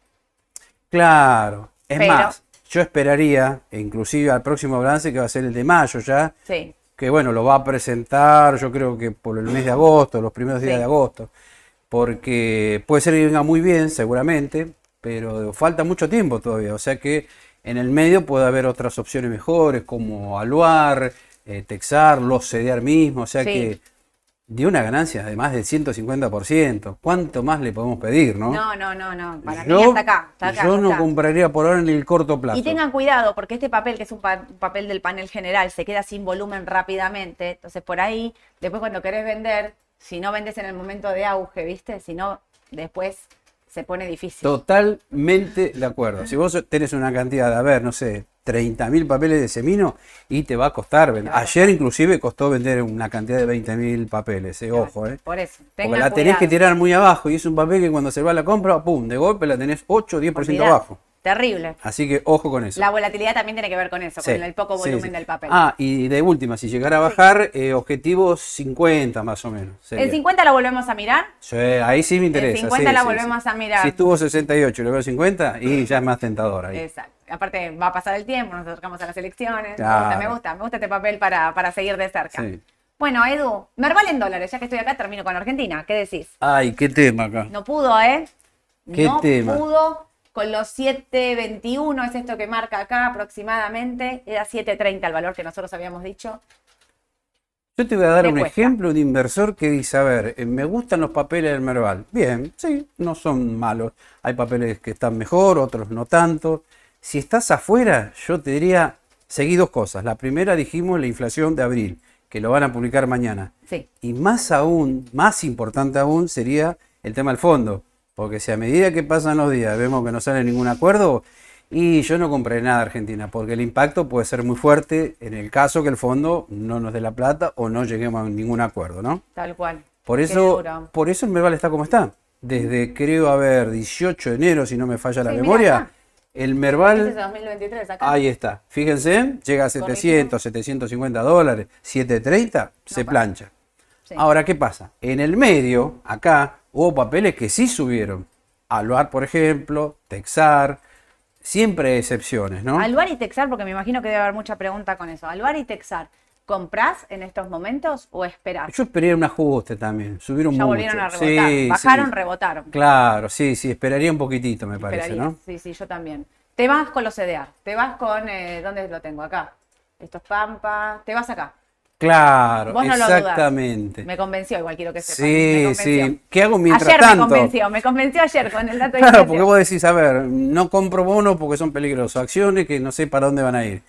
Claro. Es Pero- más, yo esperaría, e inclusive al próximo balance que va a ser el de mayo ya, Sí. que bueno, lo va a presentar yo creo que por el mes de agosto, los primeros días Sí. de agosto, porque puede ser que venga muy bien seguramente, pero falta mucho tiempo todavía, o sea que en el medio puede haber otras opciones mejores como Aluar, eh, Texar, los CDR mismo, o sea Sí. que de una ganancia de más del 150%, ¿cuánto más le podemos pedir, no? No, no, no, no. Para mí Yo, hasta acá. hasta acá, yo no compraría por ahora en el corto plazo. Y tengan cuidado, porque este papel, que es un pa- papel del panel general, se queda sin volumen rápidamente. Entonces, por ahí, después cuando querés vender, si no vendes en el momento de auge, ¿viste? Si no, después se pone difícil. Totalmente de acuerdo. Si vos tenés una cantidad de, a ver, no sé, 30.000 papeles de semino y te va a costar vender. Ayer inclusive costó vender una cantidad de 20.000 papeles, eh, ojo, eh. Por eso. Porque la tenés que tirar muy abajo y es un papel que cuando se va a la compra, pum, de golpe la tenés 8 o 10% Olvidate. abajo. Terrible. Así que ojo con eso. La volatilidad también tiene que ver con eso, Sí, con el poco volumen sí. del papel. Ah, y de última, si llegara a bajar, eh, objetivos 50 más o menos. sería. ¿El 50 lo volvemos a mirar? Sí, ahí sí me interesa. 50 sí, la sí, volvemos a mirar. Si estuvo 68 y luego 50, y ya es más tentador ahí. Exacto. Aparte, va a pasar el tiempo, nos acercamos a las elecciones. Claro. Me gusta, me gusta, me gusta este papel para, para seguir de cerca. Bueno, Edu, Merval en dólares, ya que estoy acá, termino con Argentina. ¿Qué decís? Ay, qué tema acá. No pudo, ¿eh? ¿Qué no tema? pudo con los 7.21, es esto que marca acá aproximadamente. Era 7.30 el valor que nosotros habíamos dicho. Yo te voy a dar un cuesta. ejemplo de inversor que dice, a ver, eh, me gustan los papeles del Merval. Bien, sí, no son malos. Hay papeles que están mejor, otros no tanto. Si estás afuera, yo te diría, seguí dos cosas. La primera dijimos la inflación de abril, que lo van a publicar mañana. Sí. Y más aún, más importante aún, sería el tema del fondo. Porque si a medida que pasan los días vemos que no sale ningún acuerdo, y yo no compré nada de Argentina, porque el impacto puede ser muy fuerte en el caso que el fondo no nos dé la plata o no lleguemos a ningún acuerdo, ¿no? Tal cual. Por eso, por eso el Merval está como está. Desde creo haber 18 de enero, si no me falla la Sí, memoria, el Este Merval es de 2023 acá. Ahí está. Fíjense, llega a 700, 750 dólares, 730, se pasa. plancha. Sí. Ahora, ¿qué pasa? En el medio, acá, hubo papeles que sí subieron. Aluar, por ejemplo, Texar, siempre hay excepciones, ¿no? Alvar y Texar, porque me imagino que debe haber mucha pregunta con eso. Alvar y Texar, ¿comprás en estos momentos o esperás? Yo esperé un ajuste también, subieron Ya mucho. volvieron a rebotar. Sí, Bajaron, sí. rebotaron. Claro, sí, sí, esperaría un poquitito, me parece. ¿no? Sí, sí, yo también. Te vas con los CDR, te vas con, eh, ¿dónde lo tengo? Acá. Esto es Pampa, te vas acá. Claro, Vos no lo exactamente. Me convenció, igual quiero que sepas. Sí, me sí. ¿Qué hago mientras ayer tanto? me convenció, me convenció ayer con el dato de Claro, porque vos decís, a ver, no compro bonos porque son peligrosos, acciones que no sé para dónde van a ir.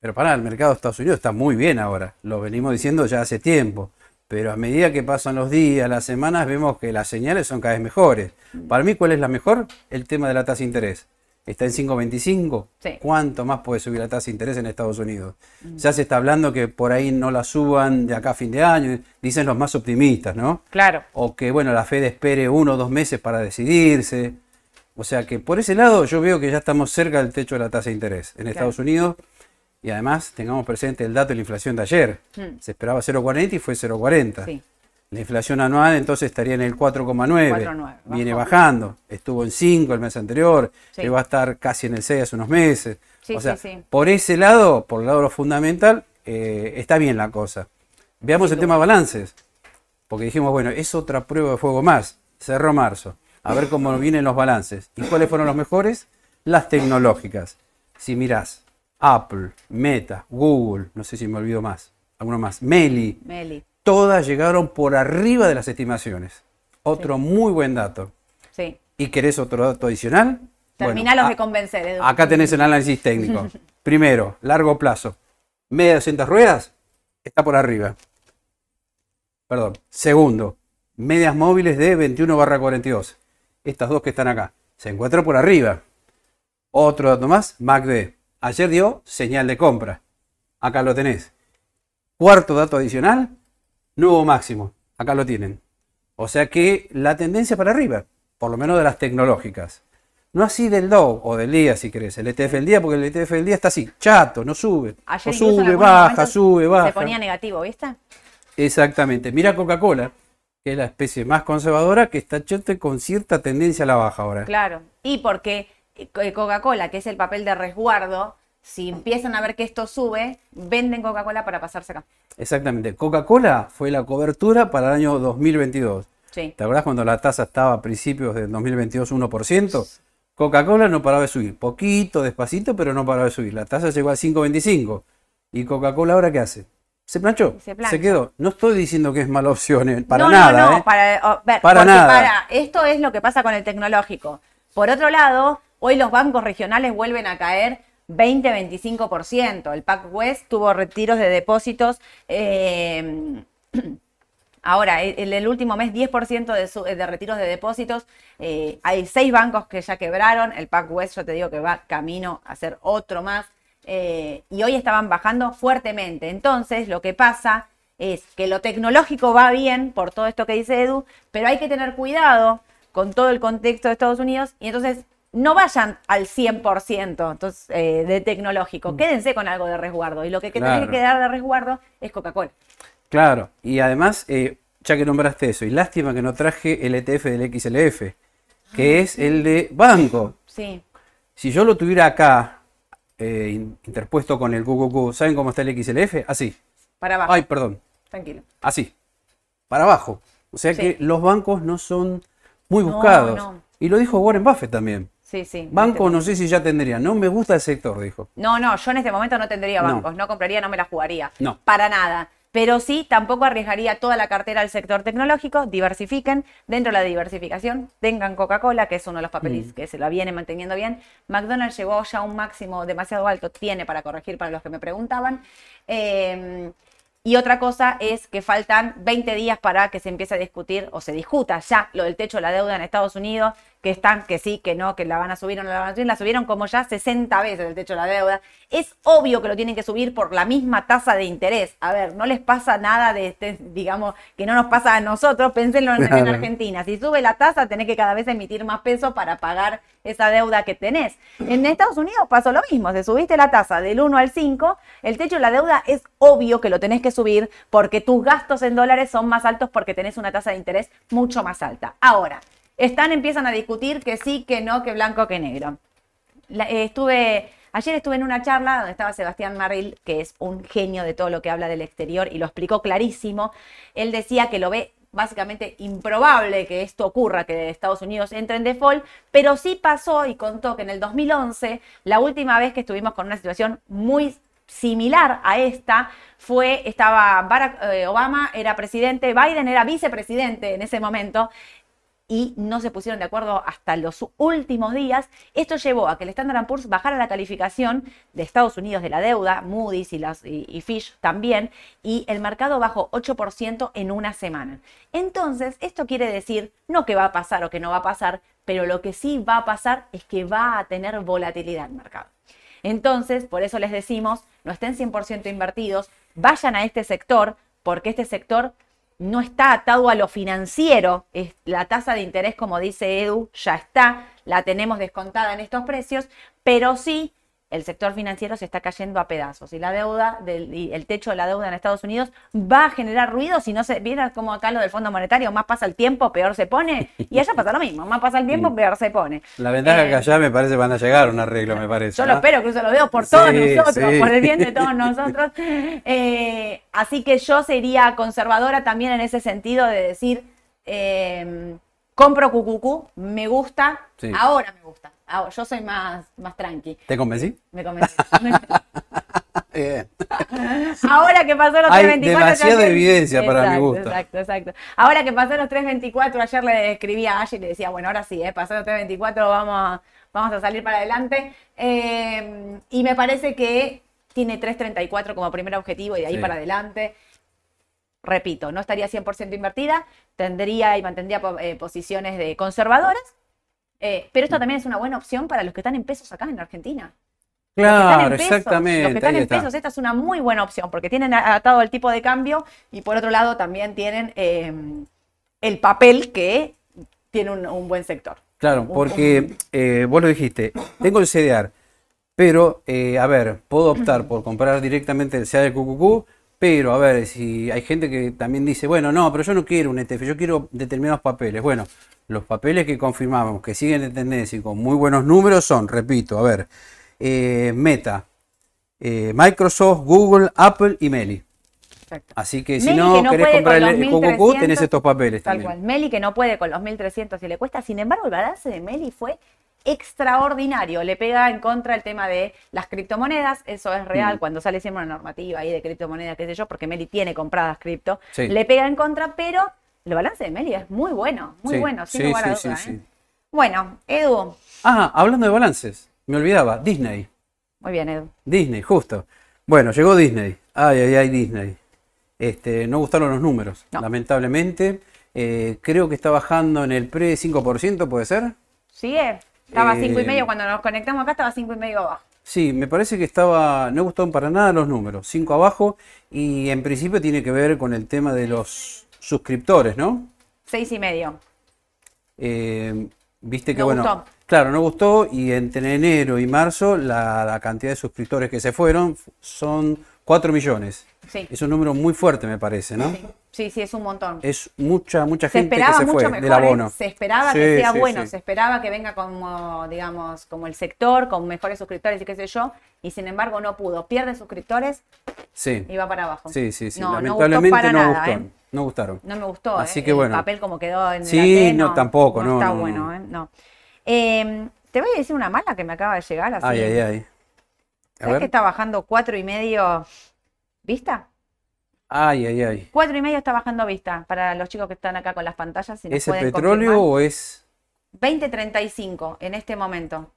Pero para el mercado de Estados Unidos está muy bien ahora, lo venimos diciendo ya hace tiempo. Pero a medida que pasan los días, las semanas, vemos que las señales son cada vez mejores. Para mí, ¿cuál es la mejor? El tema de la tasa de interés. Está en 5.25. Sí. ¿Cuánto más puede subir la tasa de interés en Estados Unidos? Ya se está hablando que por ahí no la suban de acá a fin de año, dicen los más optimistas, ¿no? Claro. o que bueno, la Fed espere uno o dos meses para decidirse. O sea que por ese lado yo veo que ya estamos cerca del techo de la tasa de interés en Estados Unidos y además tengamos presente el dato de la inflación de ayer. Hmm. Se esperaba 0,40 y fue 0,40. Sí. La inflación anual entonces estaría en el 4,9. 4,9, Viene bajando. Estuvo en 5 el mes anterior. Sí. Llegó a estar casi en el 6 hace unos meses. Sí, o sea, sí, por ese lado, por el lado de lo fundamental, eh, está bien la cosa. Veamos el tema balances. Porque dijimos, bueno, es otra prueba de fuego más. Cerró marzo. A ver cómo vienen los balances. ¿Y cuáles fueron los mejores? Las tecnológicas. Si mirás, Apple, Meta, Google, no sé si me olvido más, alguno más, Meli, Meli. Todas llegaron por arriba de las estimaciones. Otro muy buen dato. Sí. ¿Y querés otro dato adicional? Terminalos Bueno, de convencer, Edu. acá tenés el análisis técnico. Primero, largo plazo. Media de 200 ruedas está por arriba. Perdón. Segundo, medias móviles de 21 barra 42. Estas dos que están acá. Se encuentran por arriba. Otro dato más, MACD. Ayer dio señal de compra. Acá lo tenés. Cuarto dato adicional, nuevo máximo. Acá lo tienen. O sea que la tendencia para arriba, por lo menos de las tecnológicas. No así del Dow o del día, si querés, el ETF del día, porque el ETF del día está así, chato, no sube. Ayer o sube, baja, sube, baja. Se ponía negativo, ¿viste? Exactamente. Mira Coca-Cola, que es la especie más conservadora, que está chete con cierta tendencia a la baja ahora. Claro. Y porque eh, Coca-Cola, que es el papel de resguardo, si empiezan a ver que esto sube, venden Coca-Cola para pasarse acá. Exactamente. Coca-Cola fue la cobertura para el año 2022. Sí. ¿Te acordás cuando la tasa estaba a principios del 2022 1%? Coca-Cola no paraba de subir, poquito, despacito, pero no paraba de subir. La tasa llegó a 5.25. ¿Y Coca-Cola ahora qué hace? Se planchó, Se se, quedó. No estoy diciendo que es mala opción, eh, para no, nada. No, no, eh. para, oh, ver, Para nada. para- esto es lo que pasa con el tecnológico. Por otro lado, hoy los bancos regionales vuelven a caer 20-25%. El PAC West tuvo retiros de depósitos. eh, Ahora, en el último mes, 10% de, su- de retiros de depósitos. Eh, hay seis bancos que ya quebraron. El PAC West, yo te digo que va camino a ser otro más. Eh, y hoy estaban bajando fuertemente. Entonces, lo que pasa es que lo tecnológico va bien por todo esto que dice Edu, pero hay que tener cuidado con todo el contexto de Estados Unidos. Y entonces, no vayan al 100% entonces, eh, de tecnológico. Quédense con algo de resguardo. Y lo que, que tenés que quedar de resguardo es Coca-Cola. Claro, y además, eh, ya que nombraste eso, y lástima que no traje el ETF del XLF, que es el de banco. Sí. Si yo lo tuviera acá, eh, in- interpuesto con el QQQ, ¿saben cómo está el XLF? Así. Para abajo. Ay, perdón. tranquilo. Así, para abajo. O sea Sí. que los bancos no son muy No, buscados. no. Y lo dijo Warren Buffett también. Sí, sí. Banco Este- no sé si ya tendría. No me gusta el sector, dijo. No, no, yo en este momento no tendría No. bancos, no, compraría, no me la jugaría. No. Para nada. Pero sí, tampoco arriesgaría toda la cartera al sector tecnológico, diversifiquen. Dentro de la diversificación, tengan Coca-Cola, que es uno de los papeles Mm. que se la viene manteniendo bien. McDonald's llegó ya a un máximo demasiado alto, tiene para corregir para los que me preguntaban. Eh, y otra cosa es que faltan 20 días para que se empiece a discutir o se discuta ya lo del techo de la deuda en Estados Unidos, que están, que sí, que no, que la van a subir o no la van a subir. La subieron como ya 60 veces el techo de la deuda. Es obvio que lo tienen que subir por la misma tasa de interés. A ver, no les pasa nada de, este, digamos, que no nos pasa a nosotros. Pénsenlo en, en Claro. Argentina. Si sube la tasa, tenés que cada vez emitir más peso para pagar esa deuda que tenés. En Estados Unidos pasó lo mismo. Si subiste la tasa del 1 al 5, el techo de la deuda es obvio que lo tenés que subir porque tus gastos en dólares son más altos porque tenés una tasa de interés mucho más alta. Ahora, están, empiezan a discutir que sí, que no, que blanco, que negro. Eh, estuve, ayer estuve en una charla donde estaba Sebastián Marril, que es un genio de todo lo que habla del exterior y lo explicó clarísimo. Él decía que lo ve básicamente improbable que esto ocurra, que Estados Unidos entre en default, pero sí pasó y contó que en el 2011, la última vez que estuvimos con una situación muy similar a esta fue, estaba Barack eh, Obama, era presidente, Biden era vicepresidente en ese momento, y no se pusieron de acuerdo hasta los últimos días. Esto llevó a que el Standard Poor's bajara la calificación de Estados Unidos de la deuda, Moody's y, las, y, y Fitch también, y el mercado bajó 8% en una semana. Entonces, esto quiere decir no que va a pasar o que no va a pasar, pero lo que sí va a pasar es que va a tener volatilidad el mercado. Entonces, por eso les decimos, no estén 100% invertidos, vayan a este sector, porque este sector no está atado a lo financiero. Es, la tasa de interés, como dice Edu, ya está, la tenemos descontada en estos precios, pero sí el sector financiero se está cayendo a pedazos y la deuda, del, y el techo de la deuda en Estados Unidos va a generar ruido si no se viera como acá lo del Fondo Monetario, más pasa el tiempo, peor se pone, y allá pasa lo mismo, más pasa el tiempo, peor se pone. La ventaja Eh, que allá me parece van a llegar un arreglo, me parece. yo ¿no? lo espero, cruzo los dedos por todos Sí, nosotros, sí. por el bien de todos nosotros. Eh, así que yo sería conservadora también en ese sentido de decir, eh, compro cucucú, me gusta, Sí. ahora me gusta. Ahora, yo soy más, más tranqui, ¿Te convencí? me convencí. Bien. Ahora que pasó los Hay 324. demasiada ayer- evidencia para mi Exacto, gusto. Exacto, exacto. Ahora que pasó los 324, ayer le escribí a Ash y le decía, bueno, ahora sí, eh, pasó los 324, vamos a, vamos a salir para adelante. Eh, y me parece que tiene 334 como primer objetivo y de ahí Sí. para adelante. Repito, no estaría 100% invertida, tendría y mantendría eh, posiciones de conservadoras, eh, pero esto también es una buena opción para los que están en pesos acá en Argentina. Los que están Claro, en pesos, exactamente. Los que están en está. pesos, esta es una muy buena opción porque tienen atado el tipo de cambio y por otro lado también tienen eh, el papel que tiene un, un buen sector. Claro, porque eh, vos lo dijiste, tengo el CDR, pero, eh, a ver, puedo optar por comprar directamente el CDR QQQ, pero, a ver, si hay gente que también dice, bueno, no, pero yo no quiero un ETF, yo quiero determinados papeles. Bueno, los papeles que confirmamos que siguen de tendencia y con muy buenos números son, repito, a ver, eh, Meta, eh, Microsoft, Google, Apple y Meli. Exacto. Así que si Meli no que no querés comprar el, 1300, tenés estos papeles Tal también. cual. Meli que no puede con los 1300 y le cuesta, sin embargo, el balance de Meli fue extraordinario. Le pega en contra el tema de las criptomonedas, eso es real, Mm. cuando sale siempre una normativa ahí de criptomonedas, qué sé yo, porque Meli tiene compradas cripto, Sí. le pega en contra, pero el balance de Meli es muy bueno, muy Sí, bueno, sin sí, lugar a sí, duda. sí, ¿eh? sí. Bueno, Edu, Ah, hablando de balances, me olvidaba, Disney. muy bien, Edu. Disney, justo. Bueno, llegó Disney. Ay, ay, ay, Disney. Este, no gustaron los números, No. lamentablemente. Eh, creo que está bajando en el pre 5%, ¿puede ser? ¿Sigue? Estaba Eh, cinco y medio, cuando nos conectamos acá estaba cinco y medio abajo. Sí, me parece que estaba, no gustaron para nada los números, 5 abajo, y en principio tiene que ver con el tema de los suscriptores, ¿no? Seis y medio. Eh, Viste que, No bueno, gustó. claro, no gustó y entre enero y marzo la, la cantidad de suscriptores que se fueron son 4 millones. Sí. Es un número muy fuerte, me parece, ¿no? Sí, sí, sí, es un montón. Es mucha, mucha se gente que esperaba se mucho fue mejor, del abono. se esperaba Sí, que sea bueno, se esperaba que venga como, digamos, como el sector, con mejores suscriptores y qué sé yo, y sin embargo no pudo. Pierde suscriptores Sí. y va para abajo. Sí, sí, sí. No, no gustó Lamentablemente no, para nada, gustó. ¿eh? No gustaron. No me gustó, Así ¿eh? que bueno. El papel como quedó en Sí, el no, tampoco, no, está no, no. bueno, ¿eh? No. Eh, te voy a decir una mala que me acaba de llegar así. Ay, ay, ay. ¿Sabes que está bajando cuatro y medio vista? Ay, ay, ay. Cuatro y medio está bajando vista para los chicos que están acá con las pantallas. Si ¿Es el petróleo confirmar. o es.? 20.35 en este momento.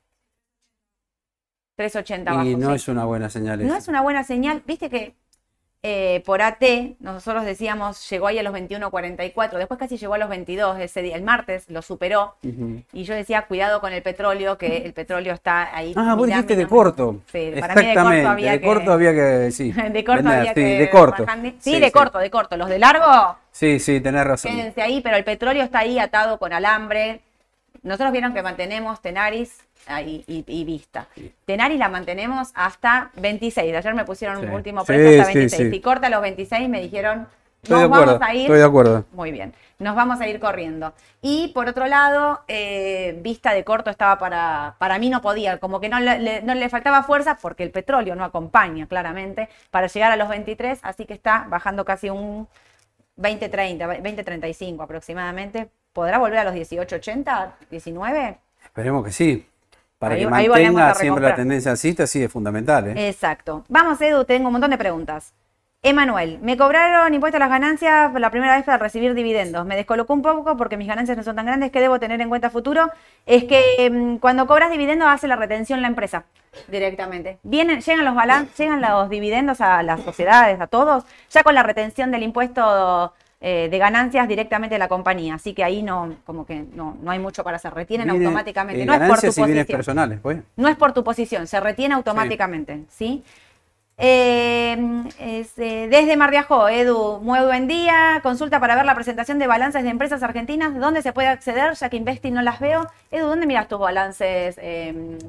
3.80 abajo. Y no sí. es una buena señal. No esa. es una buena señal. Viste que eh, por AT nosotros decíamos llegó ahí a los 21.44, después casi llegó a los 22 ese día, el martes lo superó. Y yo decía, cuidado con el petróleo, que el petróleo está ahí. Ah, vos dijiste de corto. Sí, para mí de corto había de que- corto había que. Sí. De corto vender, había sí, que de corto. Sí, de corto, de corto. Los de largo, Sí, sí, tenés razón. quédense ahí, pero el petróleo está ahí atado con alambre. Nosotros vieron que mantenemos Tenaris ahí y, y Vista. Tenaris la mantenemos hasta 26. De ayer me pusieron un Sí. último Sí, precio hasta sí, 26. sí. Si corta los 26 me dijeron, Estoy nos acuerdo. vamos a ir. Estoy de acuerdo. Muy bien, nos vamos a ir corriendo. Y por otro lado, eh, vista de corto estaba para, para mí no podía, como que no le, le- no le faltaba fuerza porque el petróleo no acompaña claramente para llegar a los 23, así que está bajando casi un 20-30, 20-35 aproximadamente. ¿Podrá volver a los 18-80, 19? Esperemos que sí. Para Ahí- que mantenga siempre la tendencia alcista, sí es fundamental. ¿eh? Exacto. Vamos, Edu, tengo un montón de preguntas. Emanuel, me cobraron impuesto a las ganancias la primera vez para recibir dividendos. Me descolocó un poco porque mis ganancias no son tan grandes. ¿Qué debo tener en cuenta futuro? Es que mm, cuando cobras dividendos hace la retención la empresa directamente. Vienen, llegan los balan llegan los dividendos a las sociedades, a todos, ya con la retención del impuesto eh, de ganancias directamente de la compañía. Así que ahí no, como que no, no hay mucho para hacer. Retienen Viene, automáticamente. eh, no es por tu posición. personales, pues. No es por tu posición, se retiene automáticamente, ¿sí? Eh, es, desde Mar de Ajó, Edu, muy buen día. Consulta para ver la presentación de balances de empresas argentinas. ¿Dónde se puede acceder? Ya que Investi no las veo. Edu, ¿dónde miras tus balances?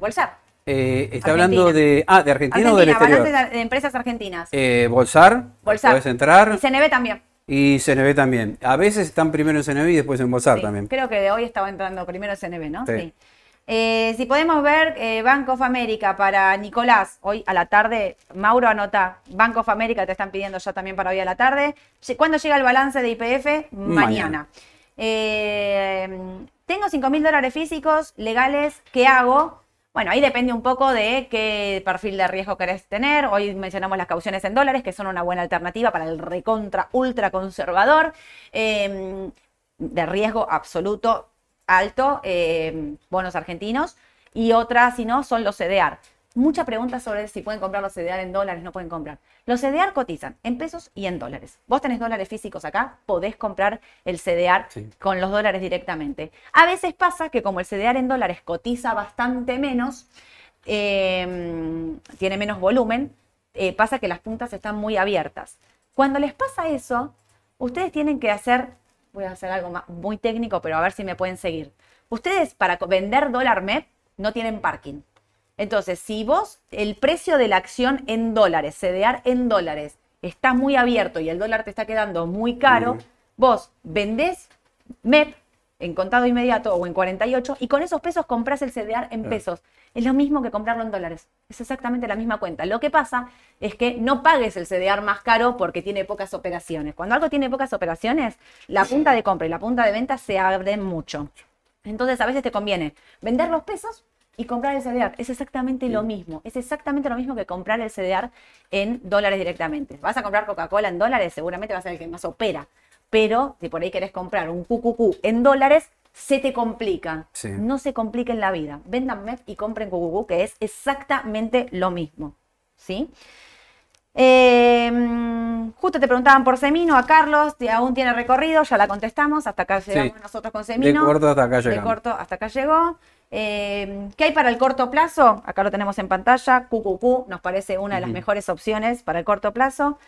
Bolsar. Eh, está Argentina. hablando de. Ah, de Argentina, o del Argentina, exterior. balances de empresas argentinas. Eh, Bolsar, Bolsar. puedes entrar. Y CNB también. Y CNB también. A veces están primero en CNB y después en Bolsar Sí, también. Creo que hoy estaba entrando primero CNB, ¿no? Sí. Eh, si podemos ver eh, Bank of America para Nicolás, hoy a la tarde, Mauro anota, Bank of America te están pidiendo ya también para hoy a la tarde. ¿Cuándo llega el balance de IPF? Mañana. Mañana. Eh, tengo 5 mil dólares físicos, legales, ¿qué hago? Bueno, ahí depende un poco de qué perfil de riesgo querés tener. Hoy mencionamos las cauciones en dólares, que son una buena alternativa para el recontra ultra conservador. Eh, de riesgo absoluto alto, eh, bonos argentinos. Y otra, si no, son los CDR. Mucha pregunta sobre si pueden comprar los CDR en dólares, no pueden comprar. Los CDR cotizan en pesos y en dólares. Vos tenés dólares físicos acá, podés comprar el CDR Sí. con los dólares directamente. A veces pasa que como el CDR en dólares cotiza bastante menos, eh, tiene menos volumen, eh, pasa que las puntas están muy abiertas. Cuando les pasa eso, ustedes tienen que hacer, voy a hacer algo más- muy técnico, pero a ver si me pueden seguir. Ustedes para vender dólar MEP no tienen parking. Entonces, si vos el precio de la acción en dólares, CDR en dólares, está muy abierto y el dólar te está quedando muy caro, vos vendés MEP en contado inmediato o en 48 y con esos pesos compras el CDR en Claro. pesos. Es lo mismo que comprarlo en dólares. Es exactamente la misma cuenta. Lo que pasa es que no pagues el CDR más caro porque tiene pocas operaciones. Cuando algo tiene pocas operaciones, la punta de compra y la punta de venta se abren mucho. Entonces a veces te conviene vender los pesos y comprar el CDR. Es exactamente lo mismo. Es exactamente lo mismo que comprar el CDR en dólares directamente. Vas a comprar Coca-Cola en dólares, seguramente va a ser el que más opera. Pero si por ahí querés comprar un QQQ en dólares, se te complica. Sí. No se compliquen la vida. Vendan MEP y compren QQQ, que es exactamente lo mismo. ¿Sí? Eh, mm, justo te preguntaban por Semino a Carlos, si aún tiene recorrido, ya la contestamos, hasta acá llegamos Sí. nosotros con De Semino. corto hasta acá De llegamos. corto hasta acá llegó. Eh, ¿Qué hay para el corto plazo? Acá lo tenemos en pantalla. QQQ nos parece una de las mejores opciones para el corto plazo.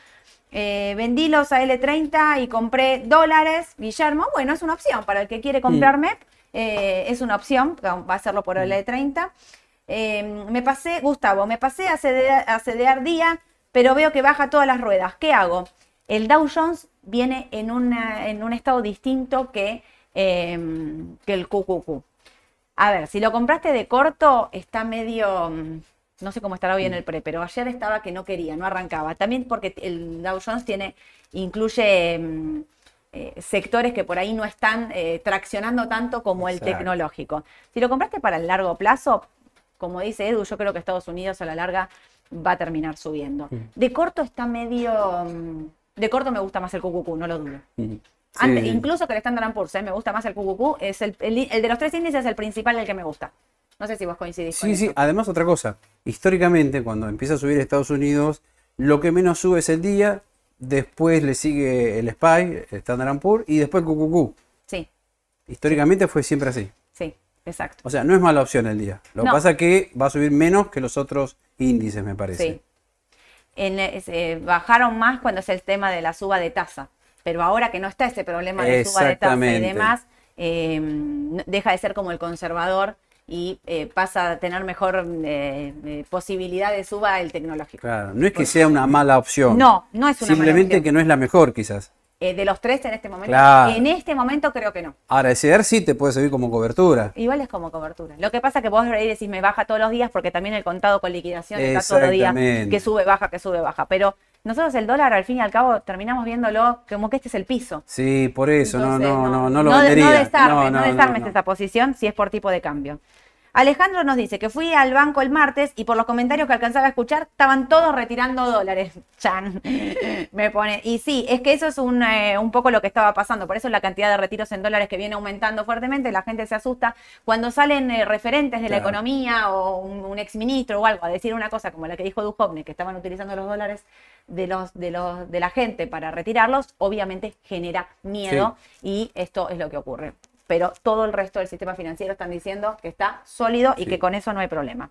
Eh, vendí los a L30 y compré dólares. Guillermo, bueno, es una opción para el que quiere comprar MEP. eh, es una opción, va a hacerlo por L30. Eh, me pasé, Gustavo, me pasé a CDR, a día pero veo que baja todas las ruedas. ¿Qué hago? El Dow Jones viene en, una- en un estado distinto que, eh, que el QQQ. A ver, si lo compraste de corto, está medio. mm, No sé cómo estará hoy en el pre, pero ayer estaba que no quería, no arrancaba. También porque el Dow Jones tiene, incluye mm, eh, sectores que por ahí no están eh, traccionando tanto como el tecnológico. Si lo compraste para el largo plazo, como dice Edu, yo creo que Estados Unidos a la larga va a terminar subiendo. De corto está medio. mm, De corto me gusta más el QQQ, no lo dudo. Antes- Sí. incluso que el Standard Poor's, ¿eh? me gusta más el QQQ, es el, el- el de los tres índices es el principal el que me gusta. No sé si vos coincidís con Sí, sí, eso. además otra cosa, históricamente cuando empieza a subir Estados Unidos, lo que menos sube es el día, después le sigue el SPY, el Standard Poor's y después el QQQ. Sí, Históricamente fue siempre así. sí, exacto. O sea, no es mala opción el día. Lo que pasa es que va a subir menos que los otros índices, me parece. Sí. En, eh, bajaron más cuando es el tema de la suba de tasa, pero ahora que no está ese problema de suba de tasa y demás, eh, n- deja de ser como el conservador y eh, pasa a tener mejor eh, eh, posibilidad de suba el tecnológico. Claro, no es que sea una mala opción. No, no es una mala Simplemente opción. que no es la mejor, quizás. Eh, de los tres en este momento, Claro. en este momento creo que no. Ahora, ese ER sí te puede servir como cobertura. Igual es como cobertura. Lo que pasa es que vos ahí decís me baja todos los días porque también el contado con liquidación está todos los días que sube, baja, que sube, baja. Pero nosotros el dólar al fin y al cabo terminamos viéndolo como que este es el piso. Sí, por eso, Entonces, no, no, no, no lo no, vendería. no desarmes, No, no, no, desarmes esa posición si es por tipo de cambio. Alejandro nos dice que fui al banco el martes y por los comentarios que alcanzaba a escuchar estaban todos retirando dólares. Chan, me pone. Y sí, es que eso es un, eh, un poco lo que estaba pasando. Por eso la cantidad de retiros en dólares que viene aumentando fuertemente, la gente se asusta. Cuando salen eh, referentes de la economía o un, un exministro o algo a decir una cosa como la que dijo Duhovne, que estaban utilizando los dólares de, los, de, los, de la gente para retirarlos, obviamente genera miedo y esto es lo que ocurre. Pero todo el resto del sistema financiero están diciendo que está sólido y Sí. que con eso no hay problema.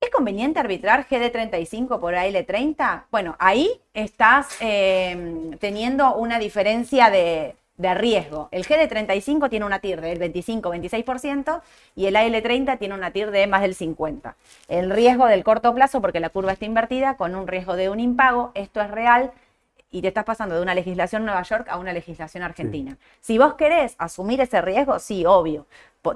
¿Es conveniente arbitrar GD35 por AL30? Bueno, ahí estás eh, teniendo una diferencia de, de riesgo. El GD35 tiene una TIR del 25-26% y el AL30 tiene una TIR de más del 50%. El riesgo del corto plazo, porque la curva está invertida, con un riesgo de un impago, esto es real y te estás pasando de una legislación Nueva York a una legislación argentina. Si vos querés asumir ese riesgo, sí, obvio,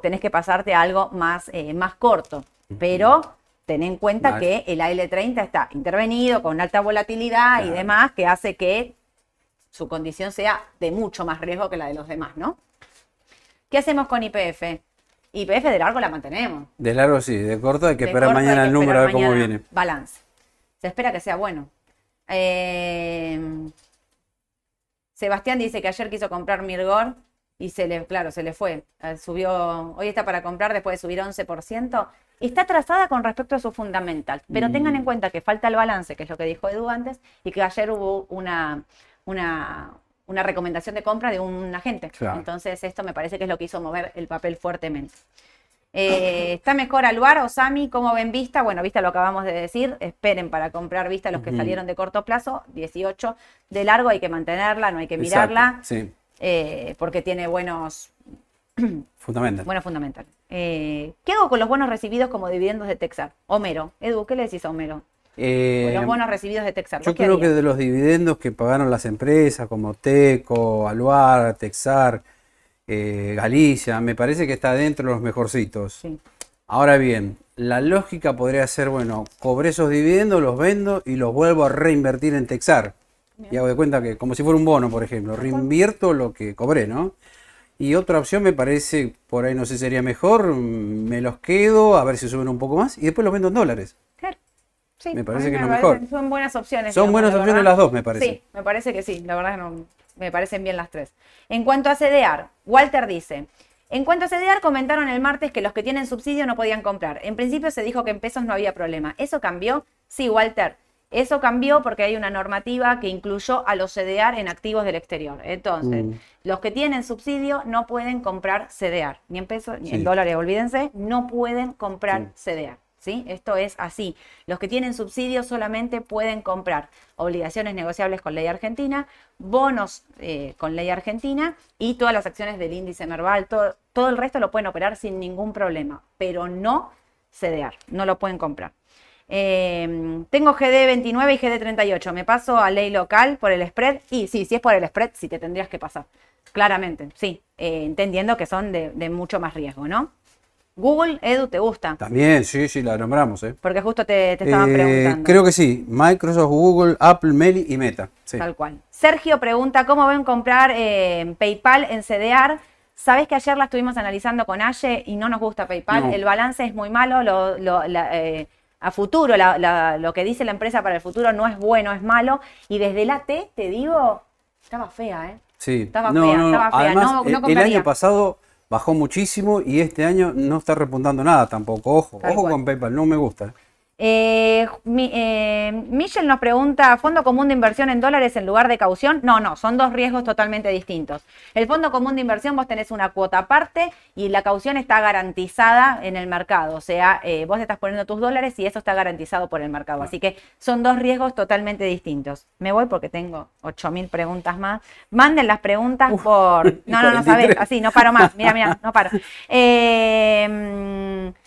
tenés que pasarte a algo más, eh, más corto, pero ten en cuenta que el AL30 está intervenido con alta volatilidad y demás, que hace que su condición sea de mucho más riesgo que la de los demás, ¿no? ¿Qué hacemos con IPF? IPF de largo la mantenemos. De largo sí, de corto hay que De esperar hay mañana que el número a ver cómo viene. Balance. Se espera que sea bueno. Eh, Sebastián dice que ayer quiso comprar Mirgor y se le, claro, se le fue. Eh, Subió, hoy está para comprar después de subir 11%. Está atrasada con respecto a su fundamental, pero tengan Mm. en cuenta que falta el balance, que es lo que dijo Edu antes, y que ayer hubo una, una, una recomendación de compra de un agente. Claro. Entonces esto me parece que es lo que hizo mover el papel fuertemente. Eh, ¿Está mejor Aluar o Sami? ¿Cómo ven Vista? Bueno, Vista lo acabamos de decir. Esperen para comprar Vista los que salieron de corto plazo. 18 de largo, hay que mantenerla, no hay que Exacto, mirarla, Sí, eh, porque tiene buenos, fundamental. buenos fundamentales. Eh, ¿Qué hago con los bonos recibidos como dividendos de Texar? Homero. Edu, ¿qué le decís a Homero? Los bonos recibidos de Texar. ¿vos yo creo que de los dividendos que pagaron las empresas como Teco, Aluar, Texar, eh, Galicia, me parece que está dentro de los mejorcitos. Sí. Ahora bien, la lógica podría ser, bueno, cobré esos dividendos, los vendo y los vuelvo a reinvertir en Texar. Y hago de cuenta que, como si fuera un bono, por ejemplo, reinvierto lo que cobré, ¿no? Y otra opción me parece, por ahí no sé, sería mejor, mm, me los quedo, a ver si suben un poco más y después los vendo en dólares. Claro. Sí, Me parece que es me lo parecen- mejor. Son buenas opciones. Son digamos, buenas opciones verdad. las dos, me parece. Sí, me parece que sí. La verdad que no, me parecen bien las tres. En cuanto a CDR, Walter dice, en cuanto a CDR, comentaron el martes que los que tienen subsidio no podían comprar. En principio se dijo que en pesos no había problema. ¿Eso cambió? Sí, Walter. Eso cambió porque hay una normativa que incluyó a los CDR en activos del exterior. Entonces, Mm. los que tienen subsidio no pueden comprar CDR, ni en pesos ni en dólares, olvídense, no pueden comprar Sí. CDR. Esto es así. Los que tienen subsidio solamente pueden comprar obligaciones negociables con ley argentina, bonos eh, con ley argentina y todas las acciones del índice Merval. Todo, el resto lo pueden operar sin ningún problema, pero no CDR, no lo pueden comprar. Eh, tengo GD29 y GD38. ¿Me paso a ley local por el spread? Y sí, si es por el spread, sí te tendrías que pasar. Claramente, sí. Eh, entendiendo que son de mucho más riesgo, ¿no? Google, Edu, ¿te gusta? También, sí, sí, la nombramos, ¿eh? Porque justo te, te estaban Eh, preguntando. creo que sí. Microsoft, Google, Apple, Meli y Meta. Sí. Tal cual. Sergio pregunta, ¿cómo ven comprar eh, PayPal en CDR? Sabes que ayer la estuvimos analizando con Aye y no nos gusta PayPal. No. El balance es muy malo. Lo, lo- la, eh, a futuro, la- la- lo que dice la empresa para el futuro no es bueno, es malo. Y desde la T, te digo, estaba fea, ¿eh? Sí. Estaba fea, estaba fea, Además, no- no el- año pasado bajó muchísimo y este año no está repuntando nada tampoco. Ojo, Tal ojo cual. con PayPal, no me gusta. Eh, mi- eh, Michelle nos pregunta, ¿fondo común de inversión en dólares en lugar de caución? No, no, son dos riesgos totalmente distintos. El fondo común de inversión vos tenés una cuota aparte y la caución está garantizada en el mercado. O sea, eh, vos estás poniendo tus dólares y eso está garantizado por el mercado. Así que son dos riesgos totalmente distintos. Me voy porque tengo 8.000 preguntas más. Manden las preguntas por... No, no, no 43. sabés, así, no paro más. Mira, mira, no paro. Eh, mm,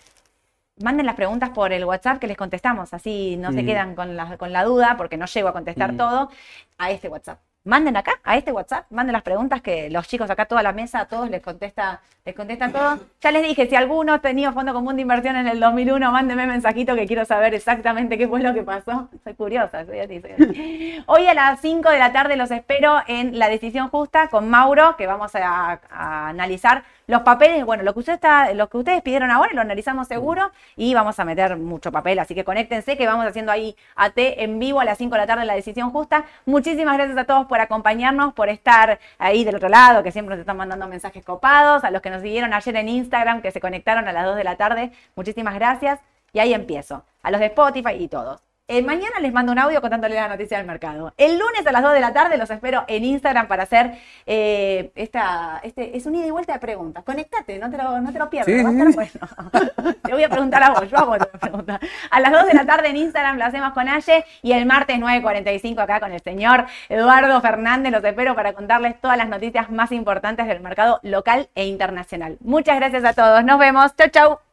Manden las preguntas por el WhatsApp que les contestamos, así no se Mm. quedan con la, con la duda porque no llego a contestar Mm. todo a este WhatsApp. Manden acá, a este WhatsApp, manden las preguntas que los chicos acá, toda la mesa, a todos les contesta, les contestan todo. Ya les dije, si alguno ha tenido fondo común de inversión en el 2001, mándenme mensajito que quiero saber exactamente qué fue lo que pasó. Soy curiosa, soy así, soy así. Hoy a las 5 de la tarde los espero en La Decisión Justa con Mauro, que vamos a, a analizar los papeles. Bueno, lo que, usted está, lo que ustedes pidieron ahora lo analizamos seguro y vamos a meter mucho papel. Así que conéctense que vamos haciendo ahí AT en vivo a las 5 de la tarde La Decisión Justa. Muchísimas gracias a todos por acompañarnos, por estar ahí del otro lado, que siempre nos están mandando mensajes copados. A los que nos siguieron ayer en Instagram, que se conectaron a las 2 de la tarde, muchísimas gracias. Y ahí empiezo. A los de Spotify y todos. Eh, mañana les mando un audio contándoles la noticia del mercado. El lunes a las 2 de la tarde los espero en Instagram para hacer eh, esta, este, es un ida y vuelta de preguntas. Conectate, no te lo, no te lo pierdas, Sí, va a estar bueno. te voy a preguntar a vos, yo a vos te voy a preguntar. A las 2 de la tarde en Instagram lo hacemos con Aye y el martes 9.45 acá con el señor Eduardo Fernández. Los espero para contarles todas las noticias más importantes del mercado local e internacional. Muchas gracias a todos, nos vemos, chau chau.